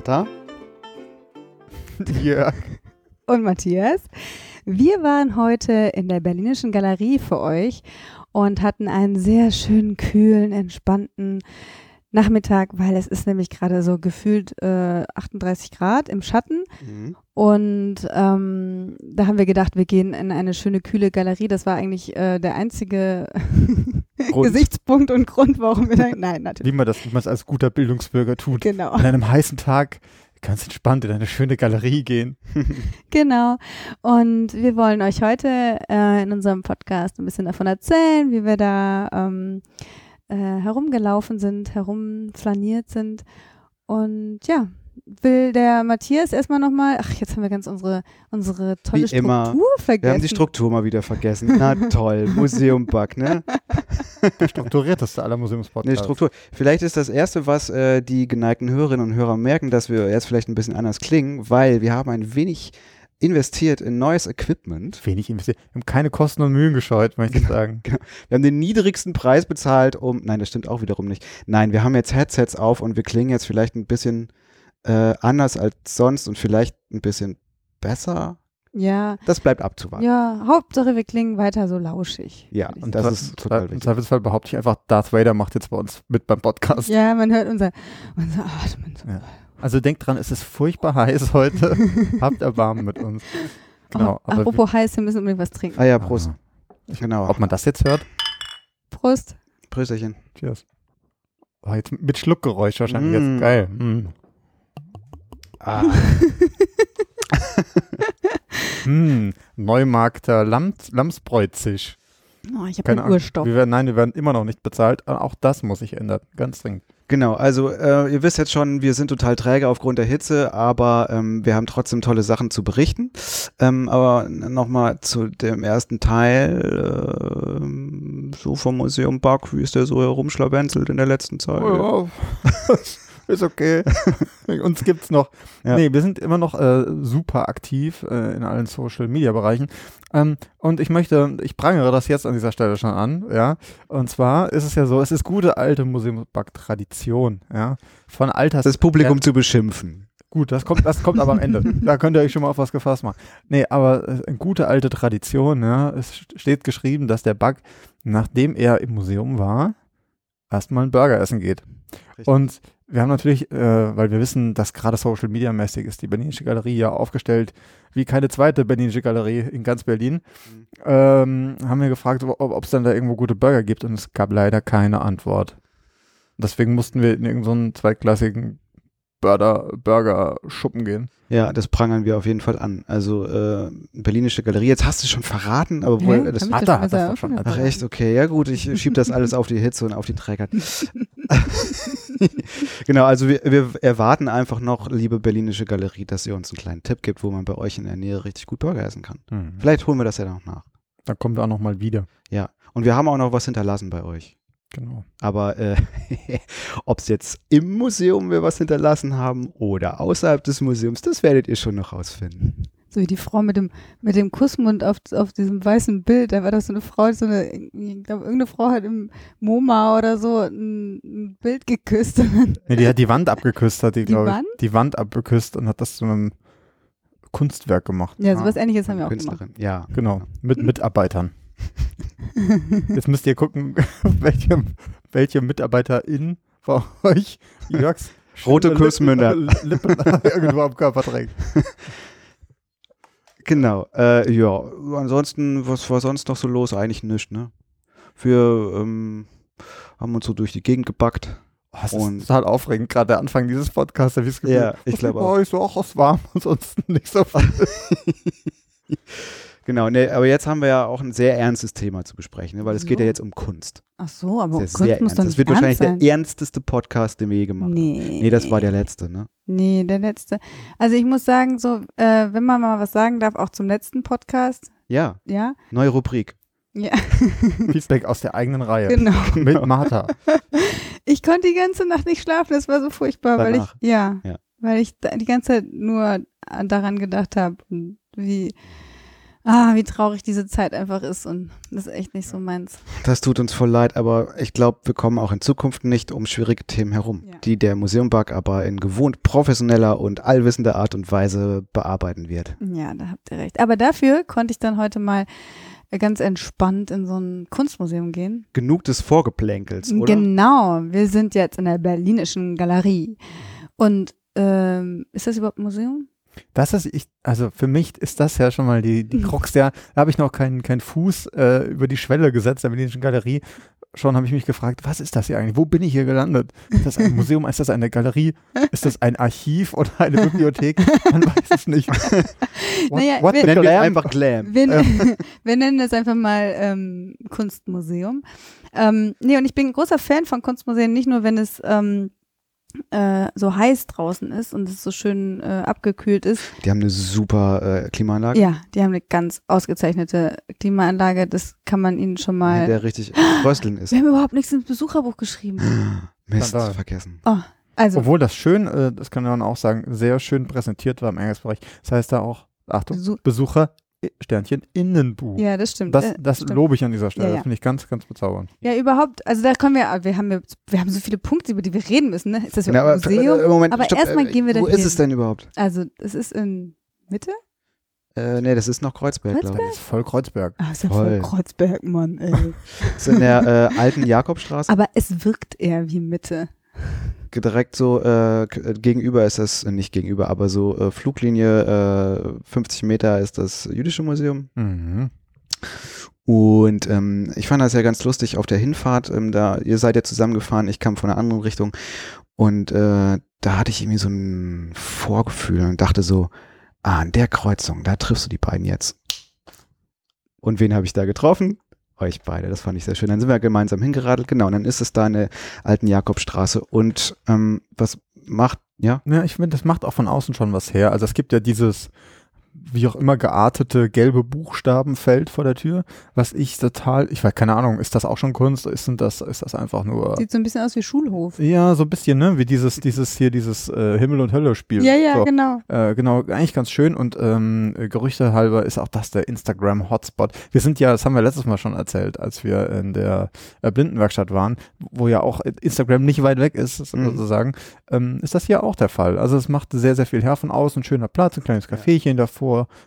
Martha, Jörg. und Matthias. Wir waren heute in der Berlinischen Galerie für euch und hatten einen sehr schönen, kühlen, entspannten Nachmittag, weil es ist nämlich gerade so gefühlt äh, 38 Grad im Schatten. Mhm. Und ähm, da haben wir gedacht, wir gehen in eine schöne, kühle Galerie. Das war eigentlich äh, der einzige. Gesichtspunkt und Grund, warum wir da. Nein, natürlich. Wie man das wie man es als guter Bildungsbürger tut. Genau. An einem heißen Tag ganz entspannt in eine schöne Galerie gehen. Genau. Und wir wollen euch heute äh, in unserem Podcast ein bisschen davon erzählen, wie wir da ähm, äh, herumgelaufen sind, herumflaniert sind. Und ja, will der Matthias erstmal nochmal, ach, jetzt haben wir ganz unsere, unsere tolle Wie Struktur immer. vergessen. Wir haben die Struktur mal wieder vergessen. Na toll, Museum-Bug, ne? Der strukturierteste aller Museumspodcasts. Ne, Struktur. Vielleicht ist das Erste, was äh, die geneigten Hörerinnen und Hörer merken, dass wir jetzt vielleicht ein bisschen anders klingen, weil wir haben ein wenig investiert in neues Equipment. Wenig investiert. Wir haben keine Kosten und Mühen gescheut, möchte ich sagen. Wir haben den niedrigsten Preis bezahlt, um, nein, das stimmt auch wiederum nicht. Nein, wir haben jetzt Headsets auf und wir klingen jetzt vielleicht ein bisschen äh, anders als sonst und vielleicht ein bisschen besser. ja, Das bleibt abzuwarten. ja, Hauptsache wir klingen weiter so lauschig. Ja, und sagen. das ist total Im wichtig. Zweifelsfall behaupte ich einfach, Darth Vader macht jetzt bei uns mit beim Podcast. Ja, man hört unser, unser Atmen. Ja. Also denkt dran, es ist furchtbar heiß heute. Habt Erbarmen mit uns. Genau. oh, apropos heiß, wir müssen unbedingt was trinken. Ah ja, Prost. Ah. Genau. Ob man das jetzt hört? Prost. Prösterchen. Cheers. Oh, jetzt mit Schluckgeräusch wahrscheinlich Mm. jetzt. Geil. Mm. Ah, Hm, Neumarkter Lamms, Lamsbräuzig. Oh, ich habe einen. Urstoff. Wir werden, nein, wir werden immer noch nicht bezahlt. Auch das muss sich ändern. Ganz dringend. Genau, also äh, ihr wisst jetzt schon, wir sind total träge aufgrund der Hitze, aber ähm, wir haben trotzdem tolle Sachen zu berichten. Ähm, aber nochmal zu dem ersten Teil, ähm, so vom Museum Bug, wie ist der so herumschlawenzelt in der letzten Zeit? Oh, ja. ist okay. Uns gibt's noch. Ja. Nee, wir sind immer noch äh, super aktiv äh, in allen Social Media Bereichen. Ähm, und ich möchte, ich prangere das jetzt an dieser Stelle schon an, ja. Und zwar ist es ja so, es ist gute alte Museumsback-Tradition, ja. Von Alters. Das Publikum zu beschimpfen. Gut, das kommt, das kommt aber am Ende. Da könnt ihr euch schon mal auf was gefasst machen. Nee, aber äh, eine gute alte Tradition, ja. Es steht geschrieben, dass der Bug, nachdem er im Museum war, erstmal einen Burger essen geht. Richtig. Und wir haben natürlich, äh, weil wir wissen, dass gerade Social Media mäßig ist die Berlinische Galerie ja aufgestellt wie keine zweite Berlinische Galerie in ganz Berlin, Mhm. ähm, haben wir gefragt, ob es dann da irgendwo gute Burger gibt und es gab leider keine Antwort. Deswegen mussten wir in irgendeinen zweitklassigen Burger, Burger Schuppen gehen. Ja, das prangern wir auf jeden Fall an. Also äh, Berlinische Galerie, jetzt hast du schon verraten, aber wohl, Hä? das, Hat er, schon hat er schon. Ach echt, okay, ja gut, ich schieb das alles auf die Hitze und auf die Träger. genau, also wir, wir erwarten einfach noch, liebe Berlinische Galerie, dass ihr uns einen kleinen Tipp gibt, wo man bei euch in der Nähe richtig gut Burger essen kann. Hm. Vielleicht holen wir das ja noch nach. Da kommen wir auch noch mal wieder. Ja, und wir haben auch noch was hinterlassen bei euch. Genau. Aber äh, ob es jetzt im Museum wir was hinterlassen haben oder außerhalb des Museums, das werdet ihr schon noch rausfinden. So wie die Frau mit dem, mit dem Kussmund auf, auf diesem weißen Bild. Da war das so eine Frau, so eine, ich glaube, irgendeine Frau hat im MoMA oder so ein, ein Bild geküsst. Nee, die hat die Wand abgeküsst, hat die, Die glaube ich. Wand? Die Wand abgeküsst und hat das zu einem Kunstwerk gemacht. ja, sowas ähnliches haben wir auch gemacht. Künstlerin, ja. Genau, mit Mitarbeitern. Jetzt müsst ihr gucken, welche, welche MitarbeiterIn bei euch Jörgs Rote Kussmünder. Lippen, Lippen irgendwo am Körper trägt. Genau, äh, ja, ansonsten, was war sonst noch so los? Eigentlich nichts, ne? Wir ähm, haben uns so durch die Gegend gebackt. Oh, es Und- ist total aufregend, gerade der Anfang dieses Podcasts. Da hab ich das Gefühl, Ja, ich glaube bei auch. euch so auch aus warm, ansonsten nicht so viel. Genau, ne, aber jetzt haben wir ja auch ein sehr ernstes Thema zu besprechen, ne, weil es geht ja So. jetzt um Kunst. Ach so, aber Das Kunst sehr muss ernst. Das wird ernst wahrscheinlich sein. der ernsteste Podcast, den wir je gemacht haben. Nee. Nee, das war der letzte, ne? Nee, der letzte. Also ich muss sagen, so, äh, wenn man mal was sagen darf, auch zum letzten Podcast, Ja, ja, neue Rubrik. ja, Feedback aus der eigenen Reihe. genau. Mit Martha. Ich konnte die ganze Nacht nicht schlafen, das war so furchtbar, weil ich, Danach? ja, Ja. weil ich da die ganze Zeit nur daran gedacht habe, wie, Ah, wie traurig diese Zeit einfach ist und das ist echt nicht so meins. Das tut uns voll leid, aber ich glaube, wir kommen auch in Zukunft nicht um schwierige Themen herum, Ja. die der Museumbug aber in gewohnt professioneller und allwissender Art und Weise bearbeiten wird. Ja, da habt ihr recht. Aber dafür konnte ich dann heute mal äh, ganz entspannt in so ein Kunstmuseum gehen. Genug des Vorgeplänkels, oder? Genau, wir sind jetzt in der Berlinischen Galerie. Und ähm, ist das überhaupt ein Museum? Das ist, ich, also für mich ist das ja schon mal die, die Krux der, da habe ich noch keinen keinen Fuß äh, über die Schwelle gesetzt der Berlinischen Galerie. Schon habe ich mich gefragt, was ist das hier eigentlich? Wo bin ich hier gelandet? Ist das ein Museum? Ist das eine Galerie? Ist das ein Archiv oder eine Bibliothek? Man weiß es nicht. What, Naja, what wir- Nennen wir es glam? einfach Glam. Wir, wir nennen das einfach mal ähm, Kunstmuseum. Ähm, nee, und ich bin ein großer Fan von Kunstmuseen, nicht nur, wenn es ähm, äh, so heiß draußen ist und es so schön äh, abgekühlt ist. Die haben eine super äh, Klimaanlage, Ja, die haben eine ganz ausgezeichnete Klimaanlage. Das kann man ihnen schon mal. der richtig rösteln ist. Wir haben überhaupt nichts ins Besucherbuch geschrieben. Mist, Skandal. vergessen. Oh, also, Obwohl das schön, äh, das kann man auch sagen, sehr schön präsentiert war im Eingangsbereich. Das heißt da auch, Achtung, Besuch- Besucher, Sternchen, Innenbuch. ja, das stimmt. Das, äh, das stimmt. lobe ich an dieser Stelle. Ja, ja. Das finde ich ganz, ganz bezaubernd. Ja, überhaupt. Also da können wir, wir haben, wir haben so viele Punkte, über die wir reden müssen. Ne? Ist das aber, ein Museum? äh, Moment, Aber stopp, erstmal äh, gehen wir Wo dahin. ist es denn überhaupt? Also es ist in Mitte? Äh, nee, das ist noch Kreuzberg, glaube Das ist voll Kreuzberg. Ah, ist ja Voll. voll Kreuzberg, Mann, ey. ich. Das ist in der äh, alten Jakobstraße. Aber es wirkt eher wie Mitte. Direkt so äh, äh, gegenüber ist das, äh, nicht gegenüber, aber so äh, Fluglinie äh, 50 Meter ist das Jüdische Museum. Mhm. Und ähm, ich fand das ja ganz lustig auf der Hinfahrt, ähm, da ihr seid ja zusammengefahren, ich kam von einer anderen Richtung und äh, da hatte ich irgendwie so ein Vorgefühl und dachte so, ah, an der Kreuzung, da triffst du die beiden jetzt. Und wen habe ich da getroffen? Euch beide, das fand ich sehr schön. Dann sind wir gemeinsam hingeradelt, genau, und dann ist es da in der alten Jakobstraße und ähm, was macht, ja? Ja, ich finde, das macht auch von außen schon was her. Also es gibt ja dieses, wie auch immer geartete gelbe Buchstabenfeld vor der Tür, was ich total, ich weiß keine Ahnung, ist das auch schon Kunst? Ist denn das, ist das einfach nur Sieht so ein bisschen aus wie Schulhof. ja, so ein bisschen, ne? Wie dieses, dieses hier, dieses äh, Himmel- und Hölle-Spiel. Ja, ja, so. genau. Äh, genau, eigentlich ganz schön und ähm, äh, Gerüchte halber ist auch das der Instagram-Hotspot. Wir sind ja, das haben wir letztes Mal schon erzählt, als wir in der äh, Blindenwerkstatt waren, wo ja auch Instagram nicht weit weg ist, Mhm. sozusagen, ähm, ist das hier auch der Fall. Also es macht sehr, sehr viel her von außen, schöner Platz, ein kleines Caféchen davor,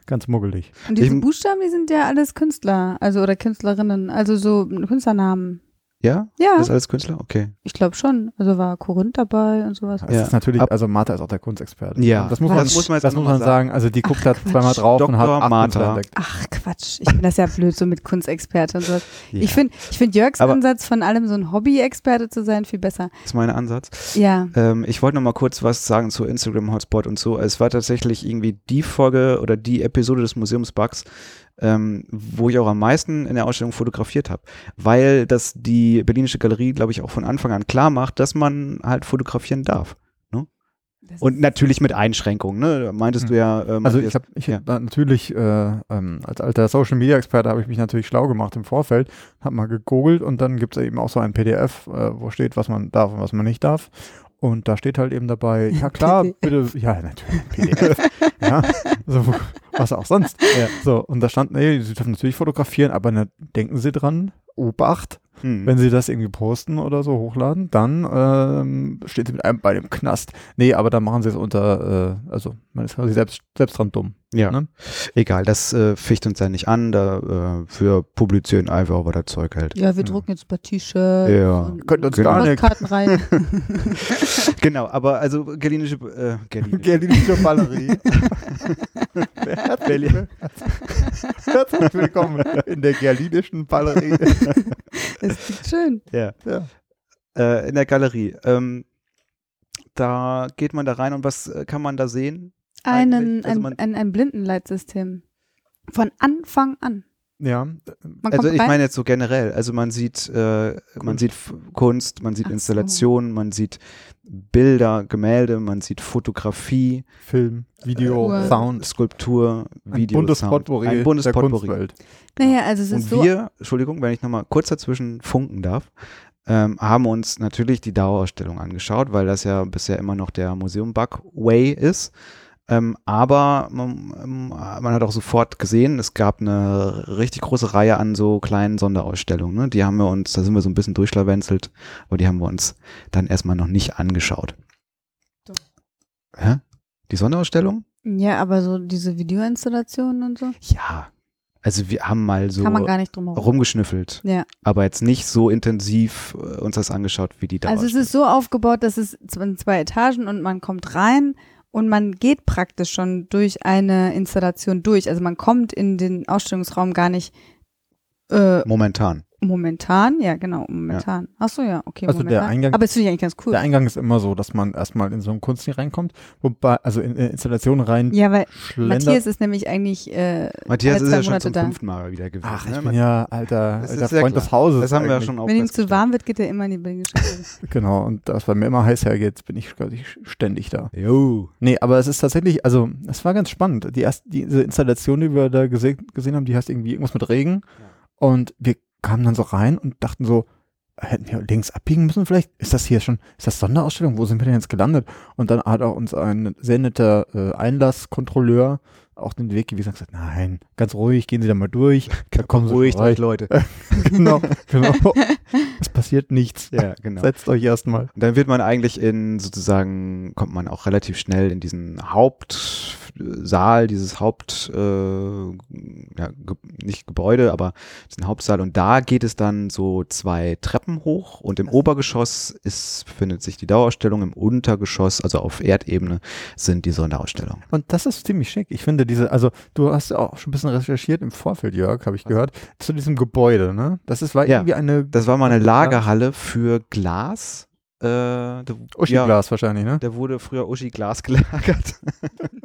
ganz muggelig. Und diese Ich- Buchstaben, die sind ja alles Künstler, also oder Künstlerinnen, also so Künstlernamen. Ja? Ja, Das ist alles Künstler? Okay. ich glaube schon. Also war Korinth dabei und sowas. Es Ja. ist natürlich, also Martha ist auch der Kunstexperte. Ja, das muss das man, muss man jetzt das muss man sagen. Also die guckt da Quatsch. zweimal drauf und hat acht Martha. Ach Quatsch, ich finde das ja blöd, so mit Kunstexperte und sowas. Ja, Ich finde ich find Jörgs Aber- Ansatz, von allem so ein Hobby-Experte zu sein, viel besser. das ist mein Ansatz. Ja. Ähm, ich wollte noch mal kurz was sagen zu Instagram Hotspot und so. Es war tatsächlich irgendwie die Folge oder die Episode des Museums Bugs, ähm, wo ich auch am meisten in der Ausstellung fotografiert habe, weil das die Berlinische Galerie, glaube ich, auch von Anfang an klar macht, dass man halt fotografieren darf. Das Und natürlich mit Einschränkungen. Ne? Da Meintest du ja. Ähm, Also ich habe ich ja. hab natürlich äh, ähm, als alter Social Media Experte habe ich mich natürlich schlau gemacht im Vorfeld, habe mal gegoogelt und dann gibt es eben auch so ein PDF, äh, wo steht, was man darf und was man nicht darf. Und da steht halt eben dabei, ja klar, bitte, ja natürlich, PDF, ja, so, was auch sonst. Ja, so, und da stand, nee, Sie dürfen natürlich fotografieren, aber ne, denken Sie dran, Obacht, Hm. wenn Sie das irgendwie posten oder so hochladen, dann ähm, steht Sie mit einem bei dem Knast. Nee, aber dann machen Sie es unter, äh, also man ist quasi selbst, selbst dran dumm. ja, ne? egal, das äh, ficht uns ja nicht an. Da äh, für publizieren einfach, was das Zeug hält. Ja, wir Ja. drucken jetzt ein paar T-Shirts. Ja. Könnt uns Genau. gar nicht. Postkarten rein. genau, aber also Berlinische, äh, Berlinische. Berlinische Ballerie. Herzlich, herzlich willkommen in der Gerlinischen Ballerie. Das klingt schön. ja. Ja. äh, in der Galerie. Ähm, da geht man da rein und was äh, kann man da sehen? Einen, also ein, ein, ein Blindenleitsystem. Von Anfang an. Ja, Man Also ich rein. meine jetzt so generell. Also man sieht, äh, man Kunst. sieht Kunst, man sieht Ach so. Installationen, man sieht Bilder, Gemälde, man sieht Fotografie, Film, Video, Uhr. Sound. Skulptur, Ein Video, Ein buntes der Potpourri. Kunstwelt. naja, also es ist Und so. wir, Entschuldigung, wenn ich nochmal kurz dazwischen funken darf, ähm, haben uns natürlich die Dauerausstellung angeschaut, weil das ja bisher immer noch der Museum Bug Way ist. Ähm, aber man, man, hat auch sofort gesehen, es gab eine richtig große Reihe an so kleinen Sonderausstellungen. Ne? Die haben wir uns, da sind wir so ein bisschen durchschlawenzelt, aber die haben wir uns dann erstmal noch nicht angeschaut. So. Hä? Die Sonderausstellung? Ja, aber so diese Videoinstallationen und so? Ja. Also wir haben mal so rumgeschnüffelt, ja. aber jetzt nicht so intensiv äh, uns das angeschaut wie die da. Also es ist so aufgebaut, dass es zwei Etagen und man kommt rein und man geht praktisch schon durch eine Installation durch. Also man kommt in den Ausstellungsraum gar nicht äh, momentan. Momentan, ja, genau, momentan. Ja. Achso, ja, okay. Also momentan. der Eingang. Aber das finde ich eigentlich ganz cool. Der Eingang ist immer so, dass man erstmal in so ein Kunstding reinkommt, wobei, also in, in Installationen rein. Ja, weil schlendert. Matthias ist nämlich eigentlich. Äh, Matthias ist ja schon zum da. fünften Mal wieder gewesen. Ach, ich ne? bin ja alter, alter Freund des Hauses. Das haben wir ja schon auch Wenn ihm zu warm wird, geht er immer in die Blindenschale. genau, und das, weil mir immer heiß hergeht, bin ich quasi ständig da. Jo. Nee, aber es ist tatsächlich, also, es war ganz spannend. Die erste, diese Installation, die wir da gesehen, gesehen haben, die heißt irgendwie irgendwas mit Regen. Ja. Und wir kamen dann so rein und dachten so, hätten wir links abbiegen müssen vielleicht? Ist das hier schon, ist das Sonderausstellung? Wo sind wir denn jetzt gelandet? Und dann hat auch uns ein sehr netter äh, Einlasskontrolleur auch den Weg gewiesen und gesagt, nein, ganz ruhig, gehen Sie da mal durch. Da kommen ruhig durch, Leute. genau, genau. Es passiert nichts. Ja, genau. Setzt euch erstmal. Dann wird man eigentlich in sozusagen, kommt man auch relativ schnell in diesen Hauptsaal, dieses Haupt, äh, ja, ge nicht Gebäude, aber diesen Hauptsaal. Und da geht es dann so zwei Treppen hoch und im Obergeschoss ist, befindet sich die Dauerausstellung, im Untergeschoss, also auf Erdebene, sind die Sonderausstellungen. Und das ist ziemlich schick. Ich finde diese, also du hast ja auch schon ein bisschen recherchiert im Vorfeld, Jörg, habe ich gehört, zu diesem Gebäude, ne? Das ist, war ja, irgendwie eine. Das war mal eine Lagerhalle für Glas. Äh, Uschi ja, Glas wahrscheinlich, ne? Der wurde früher Uschi Glas gelagert.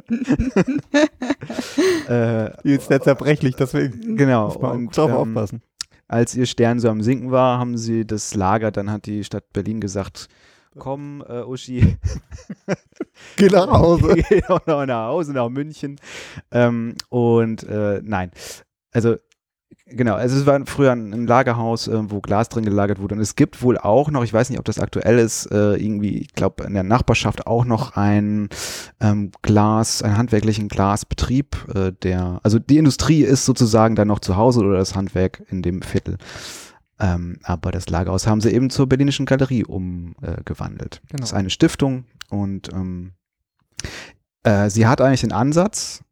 äh, Jetzt sehr zerbrechlich, deswegen. Genau. Muss man und, drauf ähm, aufpassen. Als ihr Stern so am Sinken war, haben sie das Lager, dann hat die Stadt Berlin gesagt, komm, äh, Uschi. Geh nach Hause. Geh auch noch nach Hause, nach München. Ähm, und äh, nein, also Genau, also es war früher ein Lagerhaus, äh, wo Glas drin gelagert wurde. Und es gibt wohl auch noch, ich weiß nicht, ob das aktuell ist, äh, irgendwie, ich glaube, in der Nachbarschaft auch noch ein ähm, Glas, einen handwerklichen Glasbetrieb, äh, der, also die Industrie ist sozusagen dann noch zu Hause oder das Handwerk in dem Viertel. Ähm, aber das Lagerhaus haben sie eben zur Berlinischen Galerie umgewandelt. Genau. Das ist eine Stiftung und ähm, äh, sie hat eigentlich den Ansatz,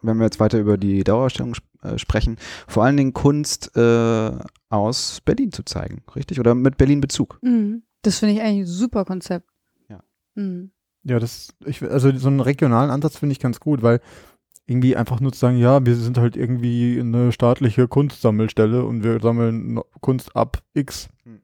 wenn wir jetzt weiter über die Dauerausstellung sp äh, sprechen, vor allen Dingen Kunst äh, aus Berlin zu zeigen, richtig? Oder mit Berlin-Bezug. Mhm. Das finde ich eigentlich ein super Konzept. Ja. Mhm. Ja, das, ich, also so einen regionalen Ansatz finde ich ganz gut, weil irgendwie einfach nur zu sagen, ja, wir sind halt irgendwie eine staatliche Kunstsammelstelle und wir sammeln Kunst ab X. Hm.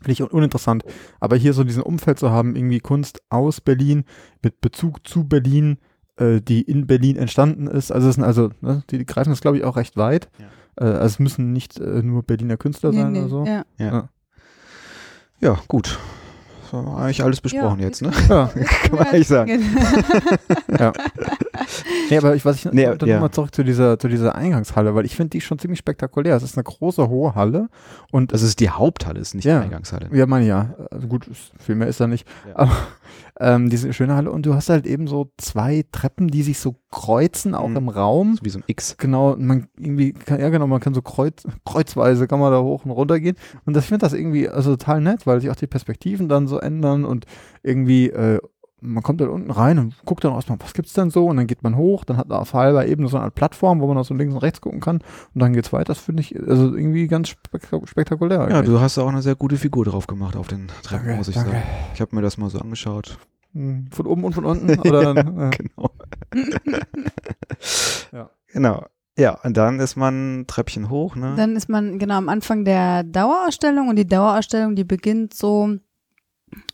Finde ich uninteressant. Aber hier so diesen Umfeld zu haben, irgendwie Kunst aus Berlin mit Bezug zu Berlin, äh, die in Berlin entstanden ist. Also, es sind also ne, die, die, greifen das, glaube ich, auch recht weit. Ja. Äh, also es müssen nicht äh, nur Berliner Künstler nee, sein nee, oder so. Ja. ja. ja gut haben wir eigentlich alles besprochen ja, jetzt, ne? Ja, kann man eigentlich sagen. ja. Nee, aber ich weiß nicht, nee, dann ja. nochmal zurück zu dieser, zu dieser Eingangshalle, weil ich finde die schon ziemlich spektakulär. Es ist eine große, hohe Halle und. Das ist die Haupthalle, ist nicht ja, die Eingangshalle. Ja, meine ja. Also gut, viel mehr ist da nicht. Ja. Aber ähm, diese schöne Halle und du hast halt eben so zwei Treppen, die sich so kreuzen, auch mhm. im Raum. So wie so ein X. Genau, man irgendwie, kann, ja genau, man kann so kreuz, kreuzweise kann man da hoch und runter gehen. Und das, ich finde das irgendwie also total nett, weil sich auch die Perspektiven dann so ändern und irgendwie, äh, man kommt dann unten rein und guckt dann erstmal, was gibt's denn so? Und dann geht man hoch, dann hat auf halber Ebene so eine Plattform, wo man auch so links und rechts gucken kann. Und dann geht's weiter. Das finde ich also irgendwie ganz spektakulär. Eigentlich. Ja, du hast auch eine sehr gute Figur drauf gemacht auf den Treppen, danke, muss ich danke. sagen. Ich habe mir das mal so angeschaut. Hm, von oben und von unten? Oder, ja, Genau. ja. Genau. Ja, und dann ist man Treppchen hoch, ne? Dann ist man genau am Anfang der Dauerausstellung und die Dauerausstellung, die beginnt so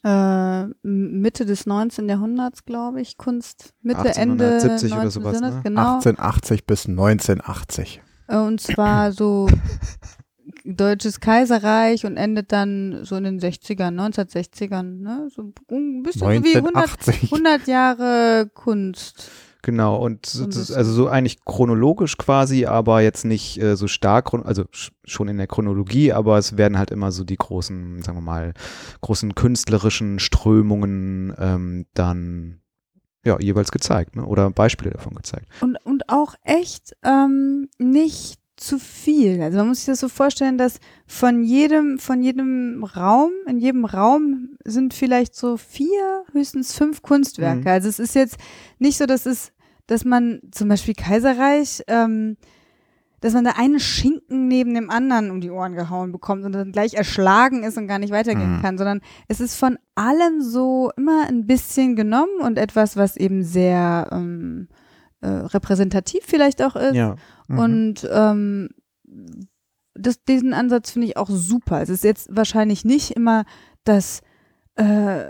äh, Mitte des 19. Jahrhunderts, glaube ich, Kunst, Mitte, Ende 70 oder sowas, ne? genau. 1880 bis 1980. Äh, und zwar so Deutsches Kaiserreich und endet dann so in den 60ern, 1960ern, ne? So ein bisschen 1980. wie 100, 100 Jahre Kunst. Genau, und also so eigentlich chronologisch quasi, aber jetzt nicht äh, so stark, also schon in der Chronologie, aber es werden halt immer so die großen, sagen wir mal, großen künstlerischen Strömungen ähm, dann ja, jeweils gezeigt ne? oder Beispiele davon gezeigt. Und, und auch echt ähm, nicht zu viel. Also man muss sich das so vorstellen, dass von jedem, von jedem Raum, in jedem Raum sind vielleicht so vier, höchstens fünf Kunstwerke. Mhm. Also es ist jetzt nicht so, dass es, dass man zum Beispiel Kaiserreich, ähm, dass man da einen Schinken neben dem anderen um die Ohren gehauen bekommt und dann gleich erschlagen ist und gar nicht weitergehen Mhm. kann, sondern es ist von allem so immer ein bisschen genommen und etwas, was eben sehr ähm, äh, repräsentativ vielleicht auch ist. Ja. Mhm. Und ähm, das, diesen Ansatz finde ich auch super. Es ist jetzt wahrscheinlich nicht immer das äh,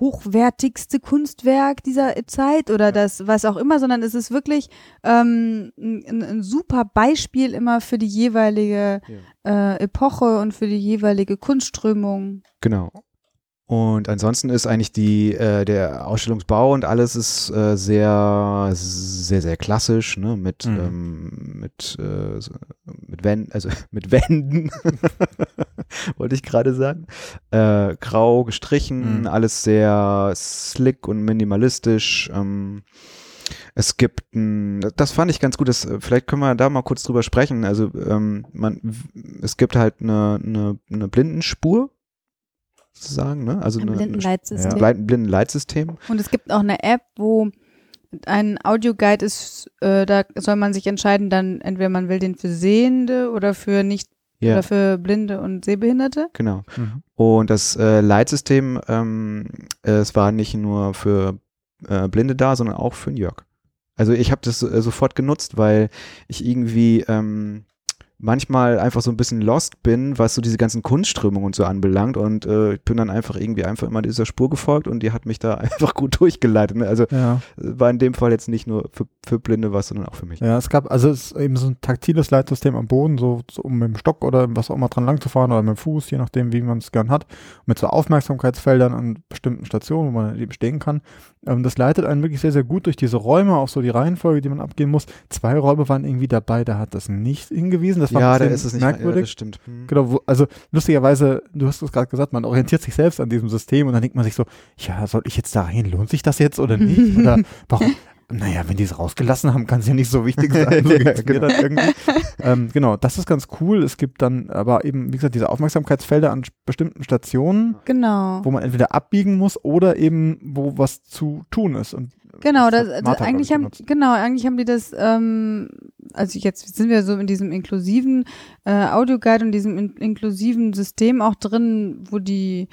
hochwertigste Kunstwerk dieser Zeit oder das was auch immer, sondern es ist wirklich ähm, ein, ein super Beispiel immer für die jeweilige äh, Epoche und für die jeweilige Kunstströmung. Genau. Und ansonsten ist eigentlich die, äh, der Ausstellungsbau und alles ist äh, sehr, sehr, sehr klassisch, ne? Mit, Mhm. ähm, mit, äh, mit Wänden, also mit Wänden, wollte ich gerade sagen. Äh, grau gestrichen, Mhm. alles sehr slick und minimalistisch. Ähm, es gibt ein, das fand ich ganz gut, das, vielleicht können wir da mal kurz drüber sprechen. Also ähm, man, es gibt halt eine, eine, eine Blindenspur, sozusagen, ne? Also Ein eine, Blindenleitsystem. Blei- Blindenleitsystem. Und es gibt auch eine App, wo ein Audioguide ist, äh, da soll man sich entscheiden, dann entweder man will den für Sehende oder für nicht Ja, oder für Blinde und Sehbehinderte. genau. Mhm. Und das äh, Leitsystem, ähm, es war nicht nur für äh, Blinde da, sondern auch für den Jörg. Also ich habe das äh, sofort genutzt, weil ich irgendwie ähm, manchmal einfach so ein bisschen lost bin, was so diese ganzen Kunstströmungen und so anbelangt. Und äh, ich bin dann einfach irgendwie einfach immer dieser Spur gefolgt und die hat mich da einfach gut durchgeleitet. Ne? Also Ja. äh, war in dem Fall jetzt nicht nur für, für Blinde was, sondern auch für mich. Ja, es gab, also es ist eben so ein taktiles Leitsystem am Boden, so, so um mit dem Stock oder was auch immer dran lang zu fahren oder mit dem Fuß, je nachdem, wie man es gern hat, mit so Aufmerksamkeitsfeldern an bestimmten Stationen, wo man eben stehen kann. Ähm, das leitet einen wirklich sehr, sehr gut durch diese Räume, auch so die Reihenfolge, die man abgehen muss. Zwei Räume waren irgendwie dabei, da hat das nicht hingewiesen. Das war ja, ein da bisschen ist es nicht Ja, merkwürdig. das stimmt. Hm. Genau, wo, also lustigerweise, du hast es gerade gesagt, man orientiert sich selbst an diesem System und dann denkt man sich so, ja, soll ich jetzt da hin? Lohnt sich das jetzt oder nicht? Oder warum? Naja, wenn die es rausgelassen haben, kann es ja nicht so wichtig sein. So Ja, genau. dann irgendwie. ähm, genau, das ist ganz cool. Es gibt dann aber eben, wie gesagt, diese Aufmerksamkeitsfelder an bestimmten Stationen, Genau. wo man entweder abbiegen muss oder eben, wo was zu tun ist. Und Genau, das das, Martha, eigentlich ich, haben benutzt. genau, eigentlich haben die das, ähm, also jetzt sind wir so in diesem inklusiven äh, Audioguide und diesem in, inklusiven System auch drin, wo die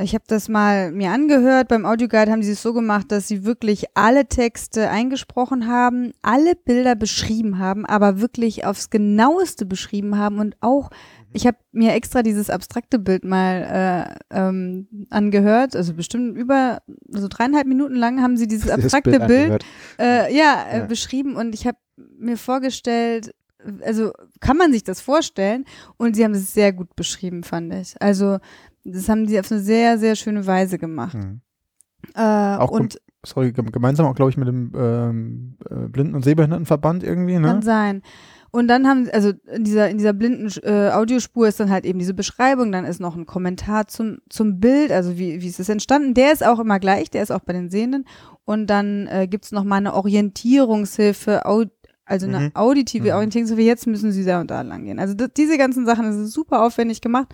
ich habe das mal mir angehört. Beim Audioguide haben sie es so gemacht, dass sie wirklich alle Texte eingesprochen haben, alle Bilder beschrieben haben, aber wirklich aufs genaueste beschrieben haben und auch ich habe mir extra dieses abstrakte Bild mal äh, ähm, angehört, also bestimmt über so dreieinhalb Minuten lang haben sie dieses abstrakte Bild, äh, ja, äh, Ja. beschrieben und ich habe mir vorgestellt, also kann man sich das vorstellen und sie haben es sehr gut beschrieben, fand ich. Also das haben sie auf eine sehr, sehr schöne Weise gemacht. hm. Äh, Auch und sorry, gem- gemeinsam auch, glaube ich, mit dem ähm, äh, Blinden- und Sehbehindertenverband irgendwie, ne? Kann sein. Und dann haben, also in dieser, in dieser blinden äh, Audiospur ist dann halt eben diese Beschreibung, dann ist noch ein Kommentar zum, zum Bild, also wie, wie ist es entstanden. Der ist auch immer gleich, der ist auch bei den Sehenden. Und dann äh, gibt's noch mal eine Orientierungshilfe, au, also eine Mhm. auditive Mhm. Orientierungshilfe, jetzt müssen sie da und da lang gehen. Also d- diese ganzen Sachen, das ist super aufwendig gemacht.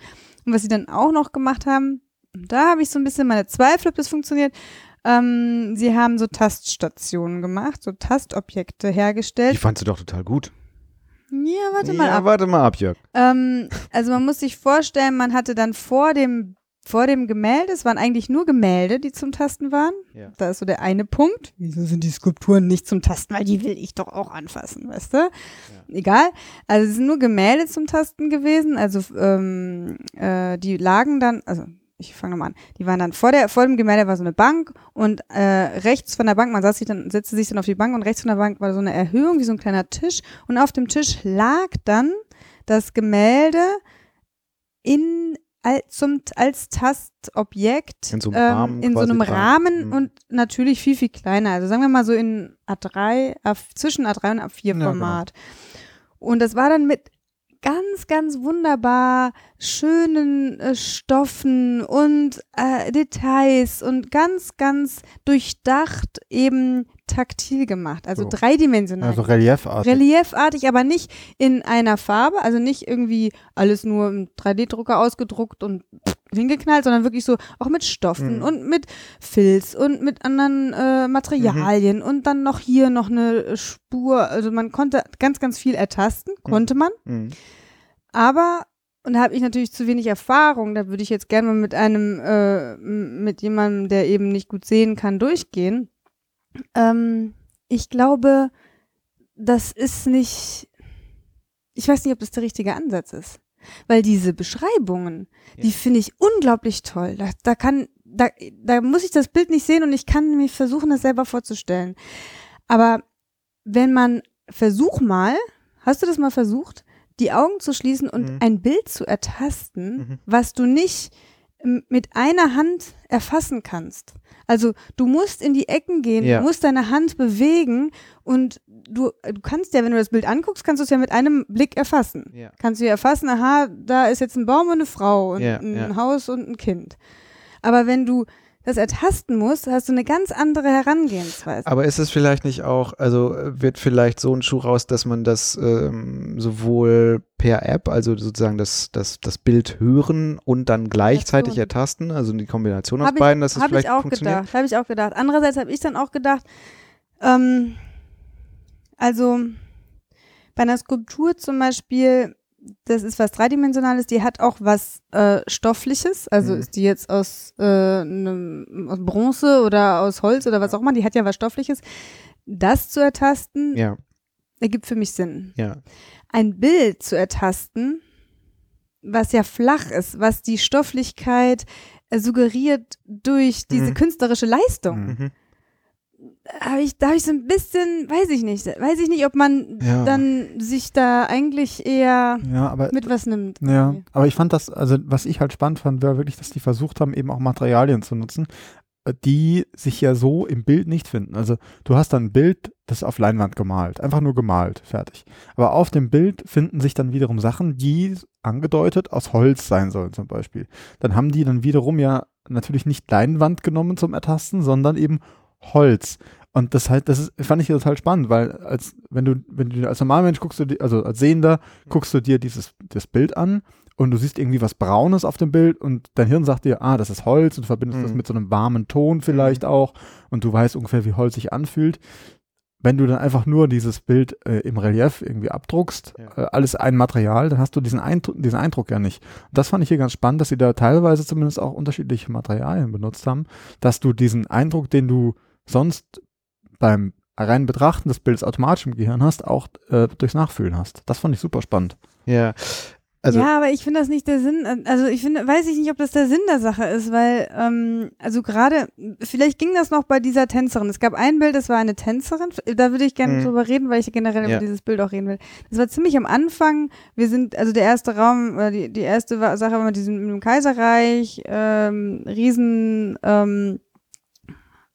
Und was sie dann auch noch gemacht haben, da habe ich so ein bisschen meine Zweifel, ob das funktioniert. Ähm, sie haben so Taststationen gemacht, so Tastobjekte hergestellt. Die fandst du doch total gut. Ja, warte mal ja, ab. warte mal ab, Jörg. Ähm, also man muss sich vorstellen, man hatte dann vor dem vor dem Gemälde, es waren eigentlich nur Gemälde, die zum Tasten waren. Ja. Da ist so der eine Punkt. Wieso sind die Skulpturen nicht zum Tasten? Weil die will ich doch auch anfassen, weißt du? Egal. Also es sind nur Gemälde zum Tasten gewesen. Also ähm, äh, die lagen dann, also ich fange nochmal an. Die waren dann vor der vor dem Gemälde war so eine Bank und äh, rechts von der Bank, man saß sich dann, setzte sich dann auf die Bank und rechts von der Bank war so eine Erhöhung wie so ein kleiner Tisch und auf dem Tisch lag dann das Gemälde in zum, als Tastobjekt In so einem Rahmen ähm, in so einem. Rahmen Mhm. und natürlich viel, viel kleiner. Also sagen wir mal so in A3, A, zwischen A3 und A4 Ja, genau. Format. Und das war dann mit ganz, ganz wunderbar schönen äh, Stoffen und äh, Details und ganz, ganz durchdacht eben taktil gemacht, also So. dreidimensional. Also reliefartig. Reliefartig, aber nicht in einer Farbe, also nicht irgendwie alles nur im 3D-Drucker ausgedruckt und hingeknallt, sondern wirklich so auch mit Stoffen Mhm. und mit Filz und mit anderen äh, Materialien und dann noch hier noch eine Spur. Also man konnte ganz, ganz viel ertasten, konnte man, Mhm. aber und da habe ich natürlich zu wenig Erfahrung. Da würde ich jetzt gerne mal mit einem, äh, mit jemandem, der eben nicht gut sehen kann, durchgehen. Ähm, ich glaube, das ist nicht, ich weiß nicht, ob das der richtige Ansatz ist. Weil diese Beschreibungen, die Ja. finde ich unglaublich toll. Da, da kann, da, da muss ich das Bild nicht sehen und ich kann mir versuchen, das selber vorzustellen. Aber wenn man, versuch mal, hast du das mal versucht, die Augen zu schließen und Mhm. ein Bild zu ertasten, Mhm. was du nicht mit einer Hand erfassen kannst. Also du musst in die Ecken gehen, Ja. du musst deine Hand bewegen und du, du kannst ja, wenn du das Bild anguckst, kannst du es ja mit einem Blick erfassen. Ja. Kannst du ja erfassen, aha, da ist jetzt ein Baum und eine Frau und Ja, ein. Haus und ein Kind. Aber wenn du das ertasten musst, hast du eine ganz andere Herangehensweise. Aber ist es vielleicht nicht auch, also äh, wird vielleicht so ein Schuh raus, dass man das ähm, sowohl per App, also sozusagen das, das, das Bild hören und dann gleichzeitig ertasten, also die Kombination aus Hab beiden, dass es Habe vielleicht ich auch funktioniert? gedacht, habe ich auch gedacht. Andererseits habe ich dann auch gedacht, ähm, also bei einer Skulptur zum Beispiel, das ist was Dreidimensionales, die hat auch was äh, Stoffliches, also Mhm. ist die jetzt aus, äh, nem, aus Bronze oder aus Holz oder was auch immer, die hat ja was Stoffliches. Das zu ertasten, Ja, ergibt für mich Sinn. ja. Ein Bild zu ertasten, was ja flach ist, was die Stofflichkeit äh, suggeriert durch diese Mhm. künstlerische Leistung. Mhm. Habe ich, da habe ich so ein bisschen, weiß ich nicht, weiß ich nicht, ob man Ja. dann sich da eigentlich eher Ja, aber mit was nimmt. Ja, irgendwie. aber ich fand das, also was ich halt spannend fand, war wirklich, dass die versucht haben, eben auch Materialien zu nutzen, äh, die sich ja so im Bild nicht finden. Also du hast dann ein Bild, das ist auf Leinwand gemalt, einfach nur gemalt, fertig. Aber auf dem Bild finden sich dann wiederum Sachen, die angedeutet aus Holz sein sollen zum Beispiel. Dann haben die dann wiederum ja natürlich nicht Leinwand genommen zum Ertasten, sondern eben Holz. Und das halt, das ist, fand ich total spannend, weil als, wenn du, wenn du als Normalmensch guckst du dir, also als Sehender, guckst du dir dieses, das Bild an und du siehst irgendwie was Braunes auf dem Bild und dein Hirn sagt dir, ah, das ist Holz und verbindest das Mhm. mit so einem warmen Ton vielleicht auch und du weißt ungefähr, wie Holz sich anfühlt. Wenn du dann einfach nur dieses Bild äh, im Relief irgendwie abdruckst, Ja. äh, alles ein Material, dann hast du diesen Eindruck, diesen Eindruck ja nicht. Und das fand ich hier ganz spannend, dass sie da teilweise zumindest auch unterschiedliche Materialien benutzt haben, dass du diesen Eindruck, den du sonst beim reinen Betrachten des Bildes automatisch im Gehirn hast, auch äh, durchs Nachfühlen hast. Das fand ich super spannend. Ja. Also, ja, aber ich finde das nicht der Sinn, also ich finde, weiß ich nicht, ob das der Sinn der Sache ist, weil, ähm, also gerade, vielleicht ging das noch bei dieser Tänzerin. Es gab ein Bild, das war eine Tänzerin, da würde ich gerne Mhm. drüber reden, weil ich generell Ja. über dieses Bild auch reden will. Das war ziemlich am Anfang, wir sind, also der erste Raum, oder die, die erste Sache war mit diesem mit dem Kaiserreich, ähm, Riesen, ähm,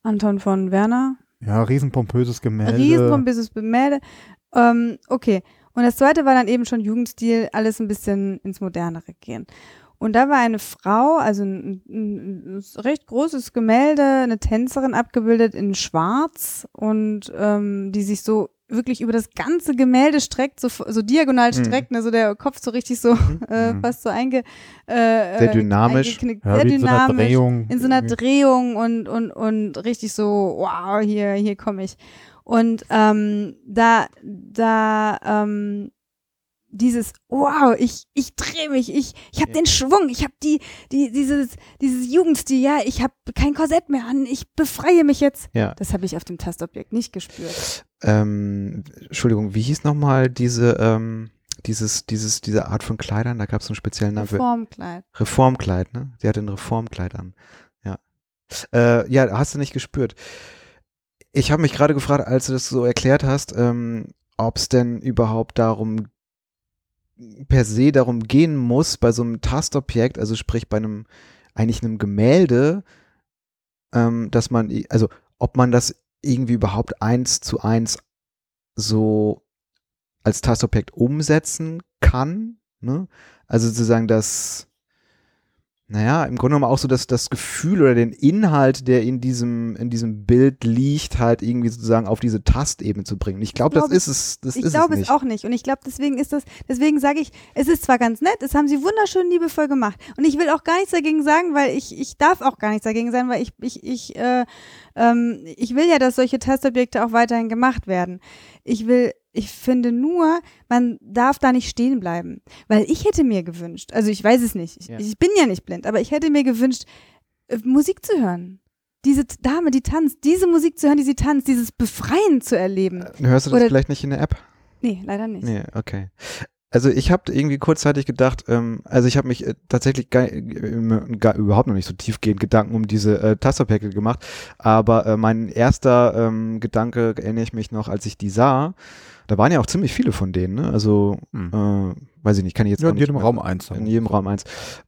Anton von Werner, Ja, riesenpompöses Gemälde. Riesenpompöses Gemälde. Ähm, okay. Und das zweite war dann eben schon Jugendstil, alles ein bisschen ins Modernere gehen. Und da war eine Frau, also ein, ein, ein recht großes Gemälde, eine Tänzerin abgebildet in Schwarz und ähm, die sich so wirklich über das ganze Gemälde streckt, so, so diagonal Mhm. streckt, also der Kopf so richtig so äh, Mhm. fast so einge, äh, Sehr äh, dynamisch. ja, sehr wie in so einer dynamisch Drehung. in so einer. Drehung und, und, und richtig so, wow, hier, hier komme ich. Und ähm, da, da, ähm, dieses, wow, ich, ich drehe mich, ich, ich habe den Schwung, ich habe die, die, dieses, dieses Jugendstil, ja, ich habe kein Korsett mehr an, ich befreie mich jetzt. ja. Das habe ich auf dem Tastobjekt nicht gespürt. Ähm, Entschuldigung, wie hieß nochmal diese, ähm, dieses, dieses, diese Art von Kleidern? Da gab es einen speziellen Namen für. Formkleid. Reformkleid, ne? Sie hatte ein Reformkleid an. Ja. Äh, ja, hast du nicht gespürt. Ich habe mich gerade gefragt, als du das so erklärt hast, ähm, ob es denn überhaupt darum per se darum gehen muss, bei so einem Tastobjekt, also sprich bei einem eigentlich einem Gemälde, ähm, dass man, also ob man das irgendwie überhaupt eins zu eins so als Tastobjekt umsetzen kann. Ne? Also sozusagen das, naja, im Grunde genommen auch so dass das Gefühl oder den Inhalt, der in diesem, in diesem Bild liegt, halt irgendwie sozusagen auf diese Tastebene zu bringen. Ich glaube, glaub, das ist es. Das ich glaube es es auch nicht. Und ich glaube, deswegen ist das, deswegen sage ich, es ist zwar ganz nett, es haben sie wunderschön liebevoll gemacht. Und ich will auch gar nichts dagegen sagen, weil ich, ich darf auch gar nichts dagegen sagen, weil ich, ich, ich, äh, ähm, ich will ja, dass solche Testobjekte auch weiterhin gemacht werden. Ich will, ich finde nur, man darf da nicht stehen bleiben. Weil ich hätte mir gewünscht, also ich weiß es nicht, ich, Ja. ich bin ja nicht blind, aber ich hätte mir gewünscht, äh, Musik zu hören. Diese Dame, die tanzt, diese Musik zu hören, die sie tanzt, dieses Befreien zu erleben. Hörst du das Oder- vielleicht nicht in der App? Nee, leider nicht. Nee, okay. Also ich habe irgendwie kurzzeitig gedacht, ähm, also ich habe mich äh, tatsächlich gar, äh, gar, überhaupt noch nicht so tiefgehend Gedanken um diese äh, Tastobjekte gemacht, aber äh, mein erster ähm, Gedanke erinnere ich mich noch, als ich die sah, da waren ja auch ziemlich viele von denen, ne? also Hm. äh, weiß ich nicht, kann ich jetzt Ja, in jedem mehr- Raum eins. in jedem Raum eins,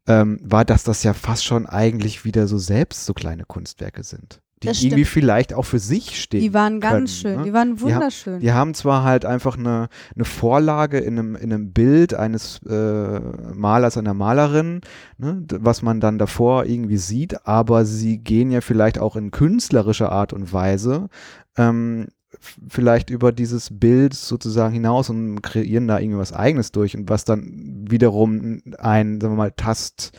ähm, war, dass das ja fast schon eigentlich wieder so selbst so kleine Kunstwerke sind, die Das irgendwie stimmt. vielleicht auch für sich stehen. Die waren ganz können, schön, ne? die waren Die ha- wunderschön. Die haben zwar halt einfach eine, eine Vorlage in einem, in einem Bild eines äh, Malers, einer Malerin, ne, was man dann davor irgendwie sieht, aber sie gehen ja vielleicht auch in künstlerischer Art und Weise ähm, vielleicht über dieses Bild sozusagen hinaus und kreieren da irgendwie was Eigenes durch und was dann wiederum ein, sagen wir mal, Tasterlebnis,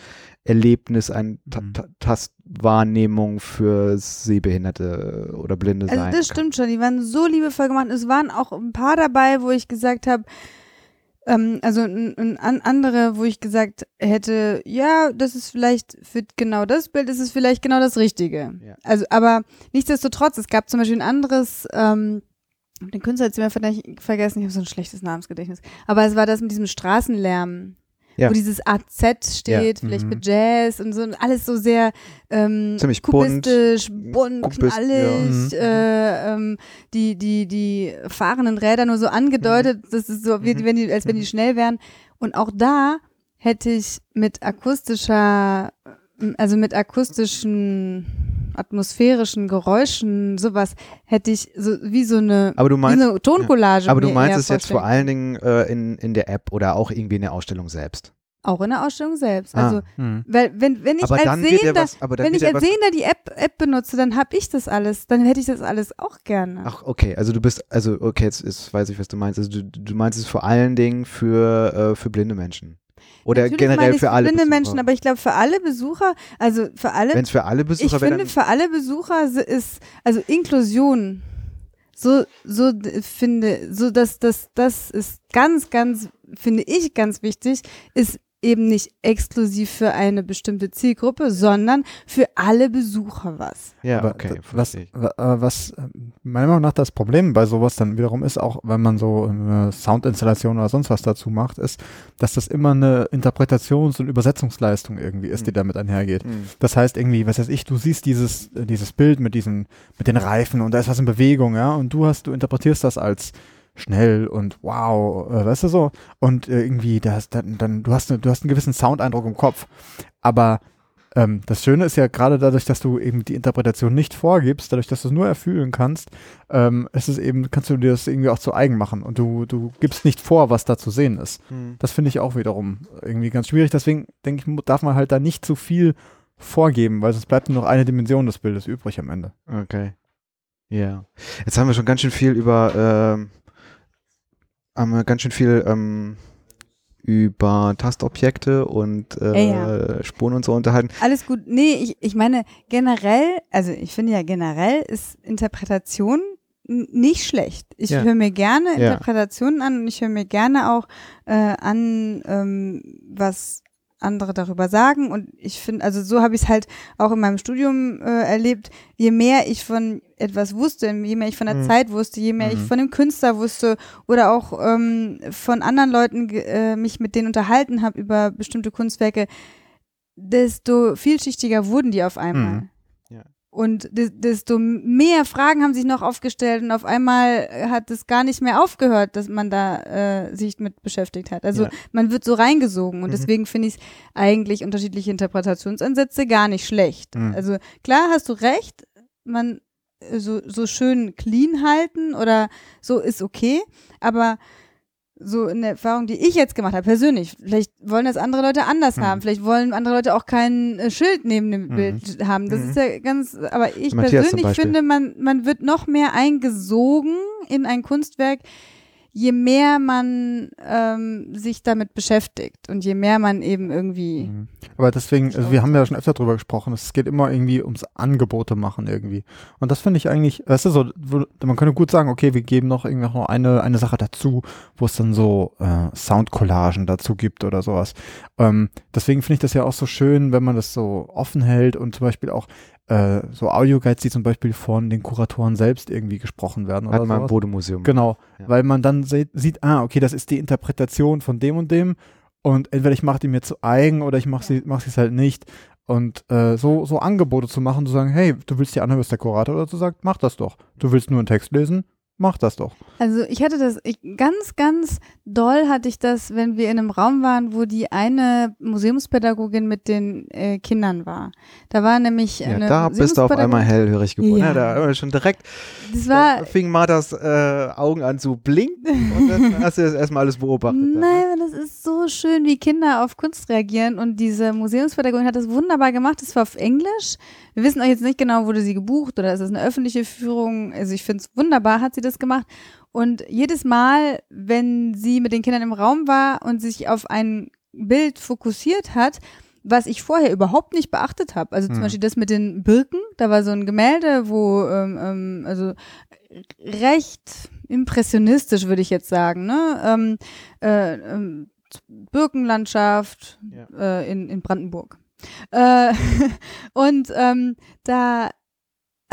ein Ta Mhm. Ta Tastwahrnehmung für Sehbehinderte oder Blinde Also sein das kann. stimmt schon, die waren so liebevoll gemacht. Es waren auch ein paar dabei, wo ich gesagt habe, ähm, also n, n, an andere, wo ich gesagt hätte, ja, das ist vielleicht für genau das Bild, ist es vielleicht genau das Richtige. Ja. Also, aber nichtsdestotrotz, es gab zum Beispiel ein anderes, ähm, den Künstler jetzt immer vielleicht vergessen, ich habe so ein schlechtes Namensgedächtnis. Aber es war das mit diesem Straßenlärm. Ja. Wo dieses AZ steht, vielleicht Mhm. mit Jazz und so, und alles so sehr ähm, Ziemlich bunt. kubistisch, bunt, Kubist, knallig, ja. äh, ähm, die, die, die fahrenden Räder nur so angedeutet, das ist so, wie, Mhm. wenn die, als wenn die schnell wären. Und auch da hätte ich mit akustischer, also mit akustischen, atmosphärischen Geräuschen, sowas, hätte ich so wie so eine, Aber du wie meinst, eine Toncollage. aber du meinst es jetzt vor vorstellen. allen Dingen äh, in, in der App oder auch irgendwie in der Ausstellung selbst. Auch in der Ausstellung selbst. Ah. Also, Hm. weil, wenn, wenn ich aber als Sehender, was, wenn ich als Sehender die App, App benutze, dann habe ich das alles. Dann hätte ich das alles auch gerne. Ach, okay, also du bist, also okay, jetzt ist, weiß ich, was du meinst. Also du, du meinst es vor allen Dingen für, äh, für blinde Menschen. Oder Natürlich meine generell ich für alle Besucher. Menschen, aber ich glaube für alle Besucher, also für alle, Wenn es für alle ich Besucher wäre, finde für alle Besucher ist, also Inklusion, so, so finde, so dass das, das ist ganz, ganz, finde ich ganz wichtig, ist eben nicht exklusiv für eine bestimmte Zielgruppe, sondern für alle Besucher was. ja, Aber okay, was, äh, was äh, meiner Meinung nach das Problem bei sowas dann wiederum ist, auch wenn man so eine Soundinstallation oder sonst was dazu macht, ist, dass das immer eine Interpretations- und Übersetzungsleistung irgendwie ist, die Mhm. damit einhergeht. Hm. Das heißt irgendwie, was weiß ich, du siehst dieses, äh, dieses Bild mit diesen, mit den Reifen und da ist was in Bewegung, ja, und du hast, du interpretierst das als schnell und wow, äh, weißt du so, und äh, irgendwie, das, dann, dann, du hast, ne, du hast einen gewissen Soundeindruck im Kopf, aber ähm, das Schöne ist ja gerade dadurch, dass du eben die Interpretation nicht vorgibst, dadurch, dass du es nur erfühlen kannst, ähm, ist es eben, kannst du dir das irgendwie auch zu eigen machen und du, du gibst nicht vor, was da zu sehen ist. Hm. Das finde ich auch wiederum irgendwie ganz schwierig. Deswegen denke ich, darf man halt da nicht zu viel vorgeben, weil sonst bleibt nur noch eine Dimension des Bildes übrig am Ende. Okay. Ja. Jetzt haben wir schon ganz schön viel über, ähm, haben wir ganz schön viel ähm, über Tastobjekte und äh, Ja, Spuren und so unterhalten. Alles gut. Nee, ich, ich meine, generell, also ich finde ja generell ist Interpretation nicht schlecht. Ich Ja. höre mir gerne Ja. Interpretationen an und ich höre mir gerne auch äh, an, ähm, was andere darüber sagen. Und ich finde, also so habe ich es halt auch in meinem Studium äh, erlebt. Je mehr ich von etwas wusste, je mehr ich von der Mhm. Zeit wusste, je mehr ich Mhm. von dem Künstler wusste oder auch ähm, von anderen Leuten äh, mich mit denen unterhalten habe über bestimmte Kunstwerke, desto vielschichtiger wurden die auf einmal. Mhm. Und de desto mehr Fragen haben sich noch aufgestellt und auf einmal äh, hat es gar nicht mehr aufgehört, dass man da äh, sich mit beschäftigt hat. Also Ja. man wird so reingesogen und Mhm. deswegen finde ich eigentlich unterschiedliche Interpretationsansätze gar nicht schlecht. Mhm. Also klar hast du recht, man äh, so, so schön clean halten oder so ist okay, aber so eine Erfahrung, die ich jetzt gemacht habe, persönlich. Vielleicht wollen das andere Leute anders Mhm. haben. Vielleicht wollen andere Leute auch kein äh, Schild neben dem Mhm. Bild haben. Das Mhm. ist ja ganz, aber ich Matthias persönlich finde, man, man wird noch mehr eingesogen in ein Kunstwerk, je mehr man ähm, sich damit beschäftigt und je mehr man eben irgendwie. Mhm. Aber deswegen, also wir haben ja schon öfter drüber gesprochen, es geht immer irgendwie ums Angebote machen irgendwie. Und das finde ich eigentlich, weißt du, so, man könnte gut sagen, okay, wir geben noch irgendwie noch eine, eine Sache dazu, wo es dann so äh, Soundcollagen dazu gibt oder sowas. Ähm, deswegen finde ich das ja auch so schön, wenn man das so offen hält und zum Beispiel auch äh, so Audioguides, die zum Beispiel von den Kuratoren selbst irgendwie gesprochen werden oder Hat man im. Bodemuseum. Genau, Ja. weil man dann se sieht, ah, okay, das ist die Interpretation von dem und dem und entweder ich mache die mir zu eigen oder ich mache sie mach sie es halt nicht und äh, so so Angebote zu machen, zu sagen, hey, du willst dir anhören, was der Kurator dazu sagt, mach das doch. Du willst nur einen Text lesen, mach das doch. Also ich hatte das, ich, ganz, ganz doll hatte ich das, wenn wir in einem Raum waren, wo die eine Museumspädagogin mit den äh, Kindern war. Da war nämlich Ja, eine da bist du auf einmal hellhörig geworden. Ja. Ja. da schon direkt Das war, da fing Marthas äh, Augen an zu blinken und dann hast du das erstmal alles beobachtet. ne? Nein, das ist so schön, wie Kinder auf Kunst reagieren. Und diese Museumspädagogin hat das wunderbar gemacht. Das war auf Englisch. Wir wissen auch jetzt nicht genau, wurde sie gebucht oder ist es eine öffentliche Führung. Also ich finde es wunderbar, hat sie das gemacht. Und jedes Mal, wenn sie mit den Kindern im Raum war und sich auf ein Bild fokussiert hat, was ich vorher überhaupt nicht beachtet habe. Also zum Mhm. Beispiel das mit den Birken. Da war so ein Gemälde, wo ähm, ähm, also recht impressionistisch, würde ich jetzt sagen. Ne? Ähm, äh, ähm, Birkenlandschaft Ja. äh, in, in Brandenburg. Äh, und ähm, da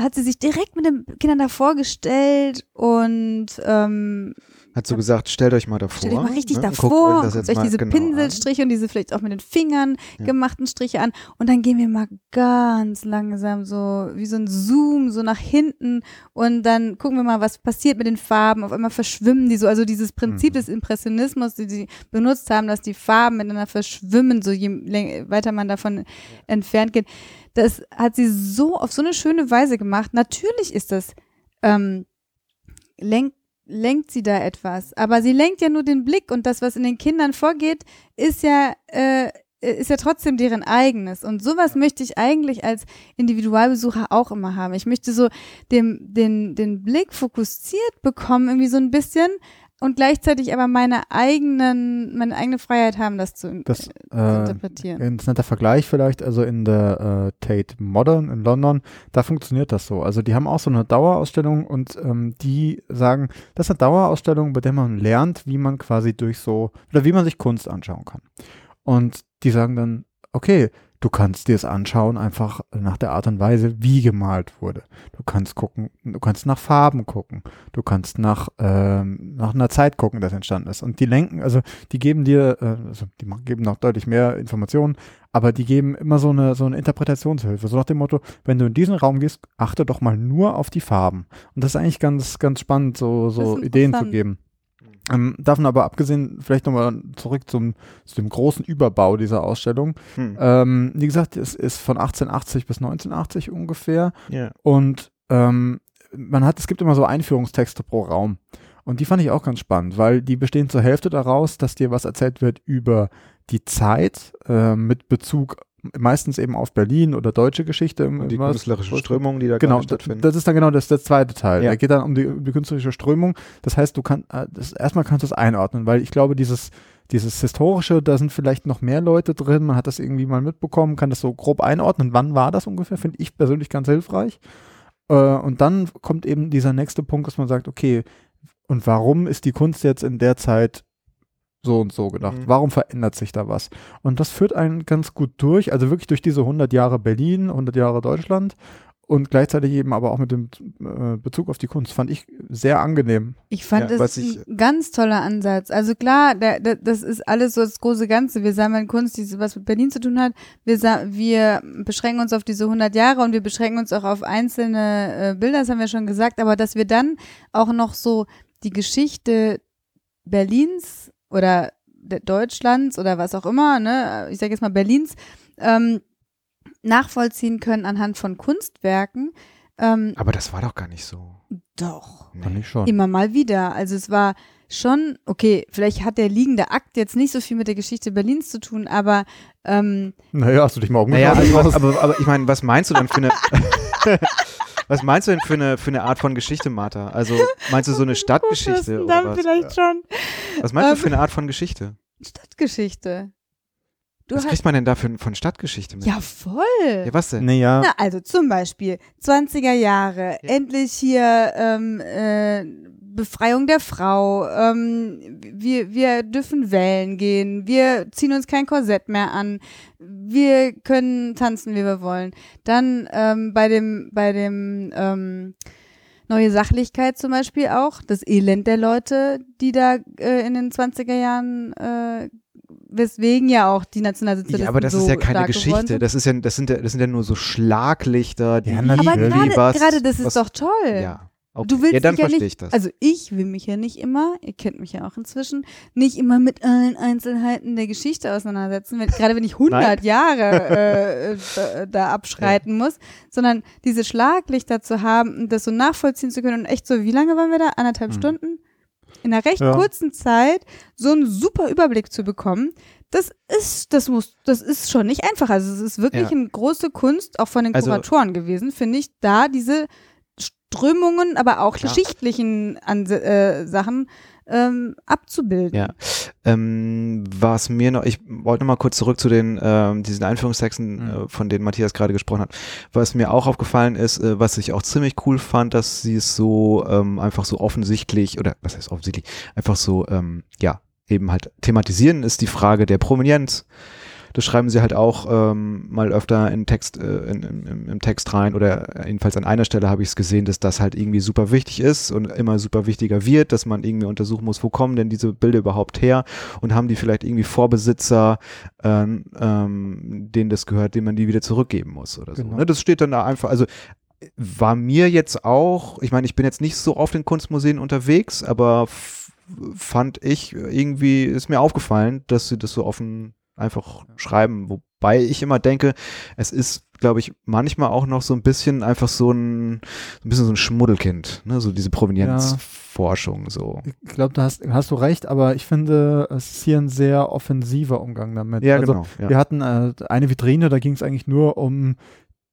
hat sie sich direkt mit den Kindern da vorgestellt und ähm, Hat so gesagt, stellt euch mal davor. Stellt euch mal richtig ne, und guckt davor, euch das guckt euch diese genau Pinselstriche und diese vielleicht auch mit den Fingern Ja. gemachten Striche an und dann gehen wir mal ganz langsam so wie so ein Zoom so nach hinten und dann gucken wir mal, was passiert mit den Farben. Auf einmal verschwimmen die so, also dieses Prinzip Mhm. des Impressionismus, die sie benutzt haben, dass die Farben miteinander verschwimmen, so je läng- weiter man davon entfernt geht. Das hat sie so auf so eine schöne Weise gemacht. Natürlich ist das ähm, lenkt lenkt sie da etwas. Aber sie lenkt ja nur den Blick und das, was in den Kindern vorgeht, ist ja, äh, ist ja trotzdem deren eigenes. Und sowas möchte ich eigentlich als Individualbesucher auch immer haben. Ich möchte so dem, den, den Blick fokussiert bekommen, irgendwie so ein bisschen und gleichzeitig aber meine eigenen, meine eigene Freiheit haben, das zu, Das, äh, zu äh, interpretieren. Ein netter Vergleich vielleicht, also in der äh, Tate Modern in London, da funktioniert das so. Also die haben auch so eine Dauerausstellung und ähm, die sagen, das ist eine Dauerausstellung, bei der man lernt, wie man quasi durch so, oder wie man sich Kunst anschauen kann. Und die sagen dann, okay, du kannst dir es anschauen, einfach nach der Art und Weise, wie gemalt wurde. Du kannst gucken, du kannst nach Farben gucken, du kannst nach, ähm, nach einer Zeit gucken, das entstanden ist. Und die lenken, also die geben dir, äh, also die geben noch deutlich mehr Informationen, aber die geben immer so eine, so eine Interpretationshilfe. So nach dem Motto, wenn du in diesen Raum gehst, achte doch mal nur auf die Farben. Und das ist eigentlich ganz, ganz spannend, so, so Ideen zu geben. Ähm, davon aber abgesehen, vielleicht nochmal zurück zum, zu dem großen Überbau dieser Ausstellung. Hm. Ähm, wie gesagt, es ist von 1880 bis 1980 ungefähr. Ja. Und ähm, man hat, es gibt immer so Einführungstexte pro Raum. Und die fand ich auch ganz spannend, weil die bestehen zur Hälfte daraus, dass dir was erzählt wird über die Zeit äh, mit Bezug meistens eben auf Berlin oder deutsche Geschichte. Und die künstlerische Strömung, die da Genau, stattfindet. das ist dann genau das, der zweite Teil. Ja. Er geht dann um die, um die künstlerische Strömung. Das heißt, du kannst, äh, erstmal kannst du es einordnen, weil ich glaube, dieses, dieses Historische, da sind vielleicht noch mehr Leute drin, man hat das irgendwie mal mitbekommen, kann das so grob einordnen. Wann war das ungefähr? Finde ich persönlich ganz hilfreich. Äh, und dann kommt eben dieser nächste Punkt, dass man sagt, okay, und warum ist die Kunst jetzt in der Zeit so und so gedacht? Mhm. Warum verändert sich da was? Und das führt einen ganz gut durch, also wirklich durch diese 100 Jahre Berlin, 100 Jahre Deutschland und gleichzeitig eben aber auch mit dem äh, Bezug auf die Kunst. Fand ich sehr angenehm. Ich fand Ja, das ein ganz toller Ansatz. Also klar, der, der, das ist alles so das große Ganze. Wir sammeln Kunst, die was mit Berlin zu tun hat. Wir, wir beschränken uns auf diese 100 Jahre und wir beschränken uns auch auf einzelne äh, Bilder, das haben wir schon gesagt. Aber dass wir dann auch noch so die Geschichte Berlins oder de- Deutschlands oder was auch immer, ne, ich sage jetzt mal Berlins, ähm, nachvollziehen können anhand von Kunstwerken. Ähm, Aber das war doch gar nicht so. doch. Fand ich schon. Immer mal wieder. Also es war schon, okay, vielleicht hat der liegende Akt jetzt nicht so viel mit der Geschichte Berlins zu tun, aber ähm, Naja, hast du dich mal Naja, umgeschaut? also, aber, aber ich meine, was meinst du denn für eine. was meinst du denn für eine, für eine Art von Geschichte, Martha? Also, meinst du so eine Stadtgeschichte oder dann was? vielleicht schon Was meinst du Ähm, für eine Art von Geschichte? Stadtgeschichte. Du Was hast, kriegt man denn da für, von Stadtgeschichte mit? ja, voll. Ja, was denn? naja, Na, also zum Beispiel 20er Jahre, Ja. endlich hier ähm, äh, Befreiung der Frau, ähm, wir, wir dürfen wählen gehen, wir ziehen uns kein Korsett mehr an, wir können tanzen, wie wir wollen. Dann ähm, bei dem, bei dem ähm, Neue Sachlichkeit zum Beispiel auch, das Elend der Leute, die da äh, in den 20er Jahren, äh, weswegen ja auch die Nationalsozialisten Ja, aber das so ist ja keine Geschichte. Das ist ja, das sind ja, das sind ja nur so Schlaglichter, die Ja, irgendwie Aber gerade das ist was, doch toll. Ja. Okay. Du willst ja, dann ja verstehe nicht, ich das. Also ich will mich ja nicht immer, ihr kennt mich ja auch inzwischen, nicht immer mit allen Einzelheiten der Geschichte auseinandersetzen, wenn, gerade wenn ich 100 Nein. Jahre äh, da, da abschreiten muss, sondern diese Schlaglichter zu haben das so nachvollziehen zu können und echt so, wie lange waren wir da? Anderthalb Hm. Stunden? In einer recht Ja. kurzen Zeit so einen super Überblick zu bekommen, das ist, das muss, das ist schon nicht einfach. Also es ist wirklich Ja. eine große Kunst, auch von den Also- Kuratoren gewesen, finde ich, da diese Strömungen, aber auch Klar. geschichtlichen Anse äh, Sachen ähm, abzubilden. Ja. Ähm, was mir noch, ich wollte noch mal kurz zurück zu den ähm, diesen Einführungstexten, Mhm. äh, von denen Matthias gerade gesprochen hat. Was mir auch aufgefallen ist, äh, was ich auch ziemlich cool fand, dass sie es so ähm, einfach so offensichtlich oder was heißt offensichtlich, einfach so ähm, ja eben halt thematisieren, ist die Frage der Prominenz. Das schreiben sie halt auch ähm, mal öfter in Text, äh, in, im, im Text rein oder jedenfalls an einer Stelle habe ich es gesehen, dass das halt irgendwie super wichtig ist und immer super wichtiger wird, dass man irgendwie untersuchen muss, wo kommen denn diese Bilder überhaupt her und haben die vielleicht irgendwie Vorbesitzer, ähm, ähm, denen das gehört, denen man die wieder zurückgeben muss oder so. Genau. Ne? Das steht dann da einfach, also war mir jetzt auch, ich meine, ich bin jetzt nicht so oft in Kunstmuseen unterwegs, aber fand ich irgendwie, ist mir aufgefallen, dass sie das so offen einfach schreiben, wobei ich immer denke, es ist, glaube ich, manchmal auch noch so ein bisschen einfach so ein, so ein bisschen so ein Schmuddelkind, ne? so diese Provenienzforschung, so. ich glaube, da hast, hast du recht, aber ich finde, es ist hier ein sehr offensiver Umgang damit. Ja, also, genau. Ja. Wir hatten äh, eine Vitrine, da ging es eigentlich nur um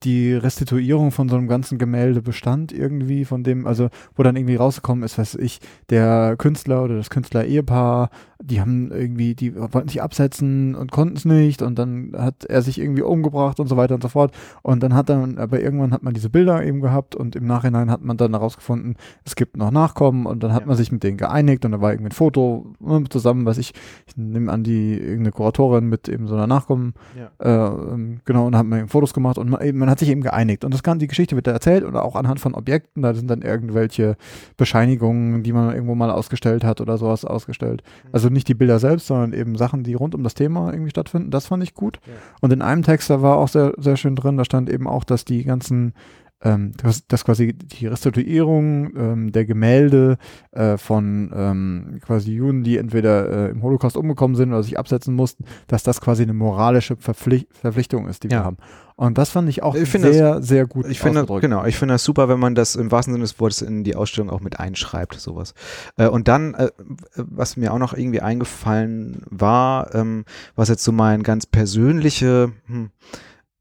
die Restituierung von so einem ganzen Gemäldebestand irgendwie, von dem, also wo dann irgendwie rausgekommen ist, weiß ich, der Künstler oder das Künstler-Ehepaar, die haben irgendwie, die wollten sich absetzen und konnten es nicht und dann hat er sich irgendwie umgebracht und so weiter und so fort und dann hat dann, aber irgendwann hat man diese Bilder eben gehabt und im Nachhinein hat man dann herausgefunden, es gibt noch Nachkommen und dann hat Ja. man sich mit denen geeinigt und da war irgendwie ein Foto ne, zusammen, was ich, ich nehme an die irgendeine Kuratorin mit eben so einer Nachkommen Ja. äh, ähm, genau, und man eben Fotos gemacht und man, eben, man hat sich eben geeinigt. Und das kann, die Geschichte wird da erzählt oder auch anhand von Objekten, da sind dann irgendwelche Bescheinigungen, die man irgendwo mal ausgestellt hat oder sowas ausgestellt. Also nicht die Bilder selbst, sondern eben Sachen, die rund um das Thema irgendwie stattfinden. Das fand ich gut. Ja. Und in einem Text, da war auch sehr, sehr schön drin, da stand eben auch, dass die ganzen ähm, dass, dass quasi die Restituierung ähm, der Gemälde äh, von ähm, quasi Juden, die entweder äh, im Holocaust umgekommen sind oder sich absetzen mussten, dass das quasi eine moralische Verpflicht Verpflichtung ist, die Ja. wir haben. Und das fand ich auch Ich sehr, sehr gut Ich finde, genau, ich finde das super, wenn man das im wahrsten Sinne des Wortes in die Ausstellung auch mit einschreibt, sowas. Äh, und dann, äh, was mir auch noch irgendwie eingefallen war, ähm, was jetzt so mein ganz persönliche, hm,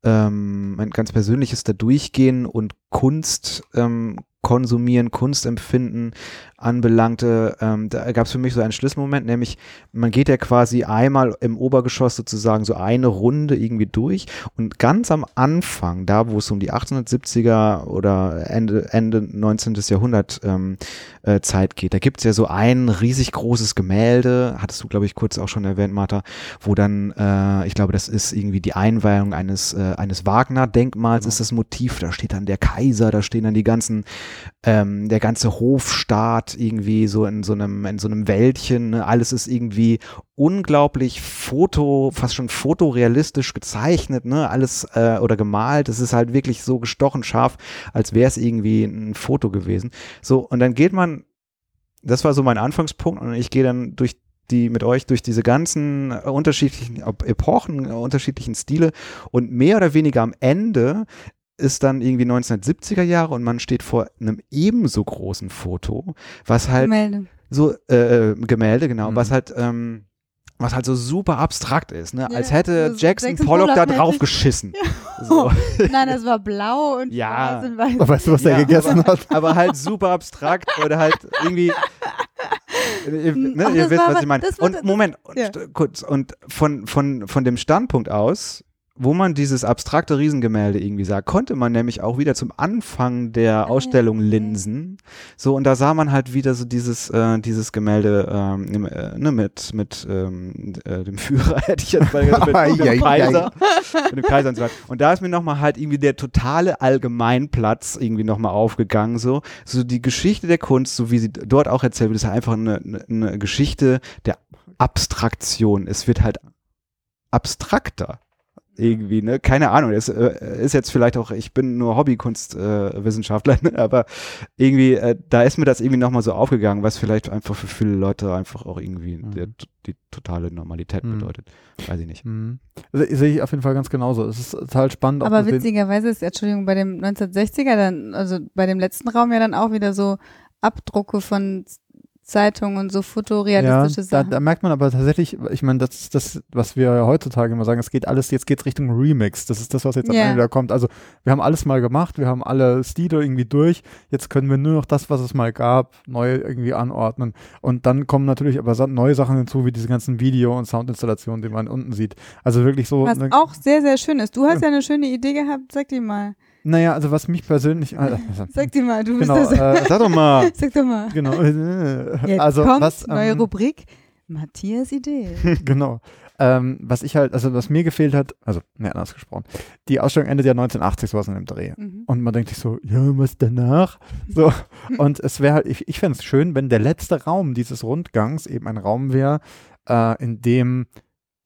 ähm, mein ganz persönliches da durchgehen und Kunst ähm, konsumieren, Kunst empfinden anbelangte, ähm, da gab es für mich so einen Schlüsselmoment, nämlich man geht ja quasi einmal im Obergeschoss sozusagen so eine Runde irgendwie durch und ganz am Anfang, da wo es um die 1870er oder Ende, Ende 19. Jahrhundert ähm, äh, Zeit geht, da gibt es ja so ein riesig großes Gemälde, hattest du glaube ich kurz auch schon erwähnt, Martha, wo dann, äh, ich glaube das ist irgendwie die Einweihung eines, äh, eines Wagner-Denkmals Genau. ist das Motiv, da steht dann der Kaiser, da stehen dann die ganzen ähm, der ganze Hofstaat irgendwie so in so einem, in so einem Wäldchen, ne? alles ist irgendwie unglaublich foto, fast schon fotorealistisch gezeichnet, ne, alles äh, oder gemalt, es ist halt wirklich so gestochen scharf, als wäre es irgendwie ein Foto gewesen. So, und dann geht man, das war so mein Anfangspunkt und ich gehe dann durch die mit euch durch diese ganzen unterschiedlichen Epochen, unterschiedlichen Stile und mehr oder weniger am Ende ist dann irgendwie 1970er Jahre und man steht vor einem ebenso großen Foto, was halt Gemälde. So, äh, Gemälde, genau, Mhm. was halt, ähm, was halt so super abstrakt ist, ne? Ja, Als hätte so Jackson Jackson Pollock da Pollock drauf mäßig. geschissen. So. Nein, das war blau und Ja. weiß und weiß. Aber weißt du, was Ja. er gegessen hat? aber halt super abstrakt oder halt irgendwie. Ihr, ne, ihr wisst, war was aber- ich meine. Und Moment, und, ja. kurz, und von, von, von dem Standpunkt aus, wo man dieses abstrakte Riesengemälde irgendwie sah, konnte man nämlich auch wieder zum Anfang der Ausstellung linsen. So, und da sah man halt wieder so dieses, äh, dieses Gemälde ähm, äh, ne, mit, mit ähm, äh, dem Führer, hätte ich jetzt mal gesagt, mit, mit dem Kaiser. mit dem Kaiser und so weiter. Und da ist mir nochmal halt irgendwie der totale Allgemeinplatz irgendwie nochmal aufgegangen, so. So die Geschichte der Kunst, so wie sie dort auch erzählt wird, ist halt einfach eine, eine, eine Geschichte der Abstraktion. Es wird halt abstrakter. Irgendwie, ne? Keine Ahnung. Das äh, ist jetzt vielleicht auch, ich bin nur Hobbykunstwissenschaftler, äh, ne? aber irgendwie, äh, da ist mir das irgendwie nochmal so aufgegangen, was vielleicht einfach für viele Leute einfach auch irgendwie Mhm. der, die totale Normalität Mhm. bedeutet. Weiß ich nicht. Mhm. Se- Sehe ich auf jeden Fall ganz genauso. Es ist total spannend. Aber witzigerweise ist, Entschuldigung, bei dem 1960er dann, also bei dem letzten Raum ja dann auch wieder so Abdrucke von Zeitungen und so fotorealistische ja, da, Sachen. da merkt man aber tatsächlich, ich meine, das ist das, was wir heutzutage immer sagen, es geht alles, jetzt geht Richtung Remix. Das ist das, was jetzt am Ja. Ende da kommt. Also wir haben alles mal gemacht, wir haben alle Stile irgendwie durch, jetzt können wir nur noch das, was es mal gab, neu irgendwie anordnen. Und dann kommen natürlich aber neue Sachen hinzu, wie diese ganzen Video- und Soundinstallationen, die man unten sieht. Also wirklich so. Was ne- auch sehr, sehr schön ist. Du hast ja eine schöne Idee gehabt. Sag die mal. Naja, also was mich persönlich. Äh, Sag die mal. Du bist genau, das. äh, Sag doch mal. Sag doch mal. genau. Jetzt also kommt was, neue ähm, Rubrik. Matthias Idee. genau. Ähm, was ich halt, also was mir gefehlt hat, also, ne, anders gesprochen. Die Ausstellung endet ja 1980, sowas in dem Dreh. Mhm. Und man denkt sich so, ja, was danach? So. Und es wäre halt, ich, ich fände es schön, wenn der letzte Raum dieses Rundgangs eben ein Raum wäre, äh, in dem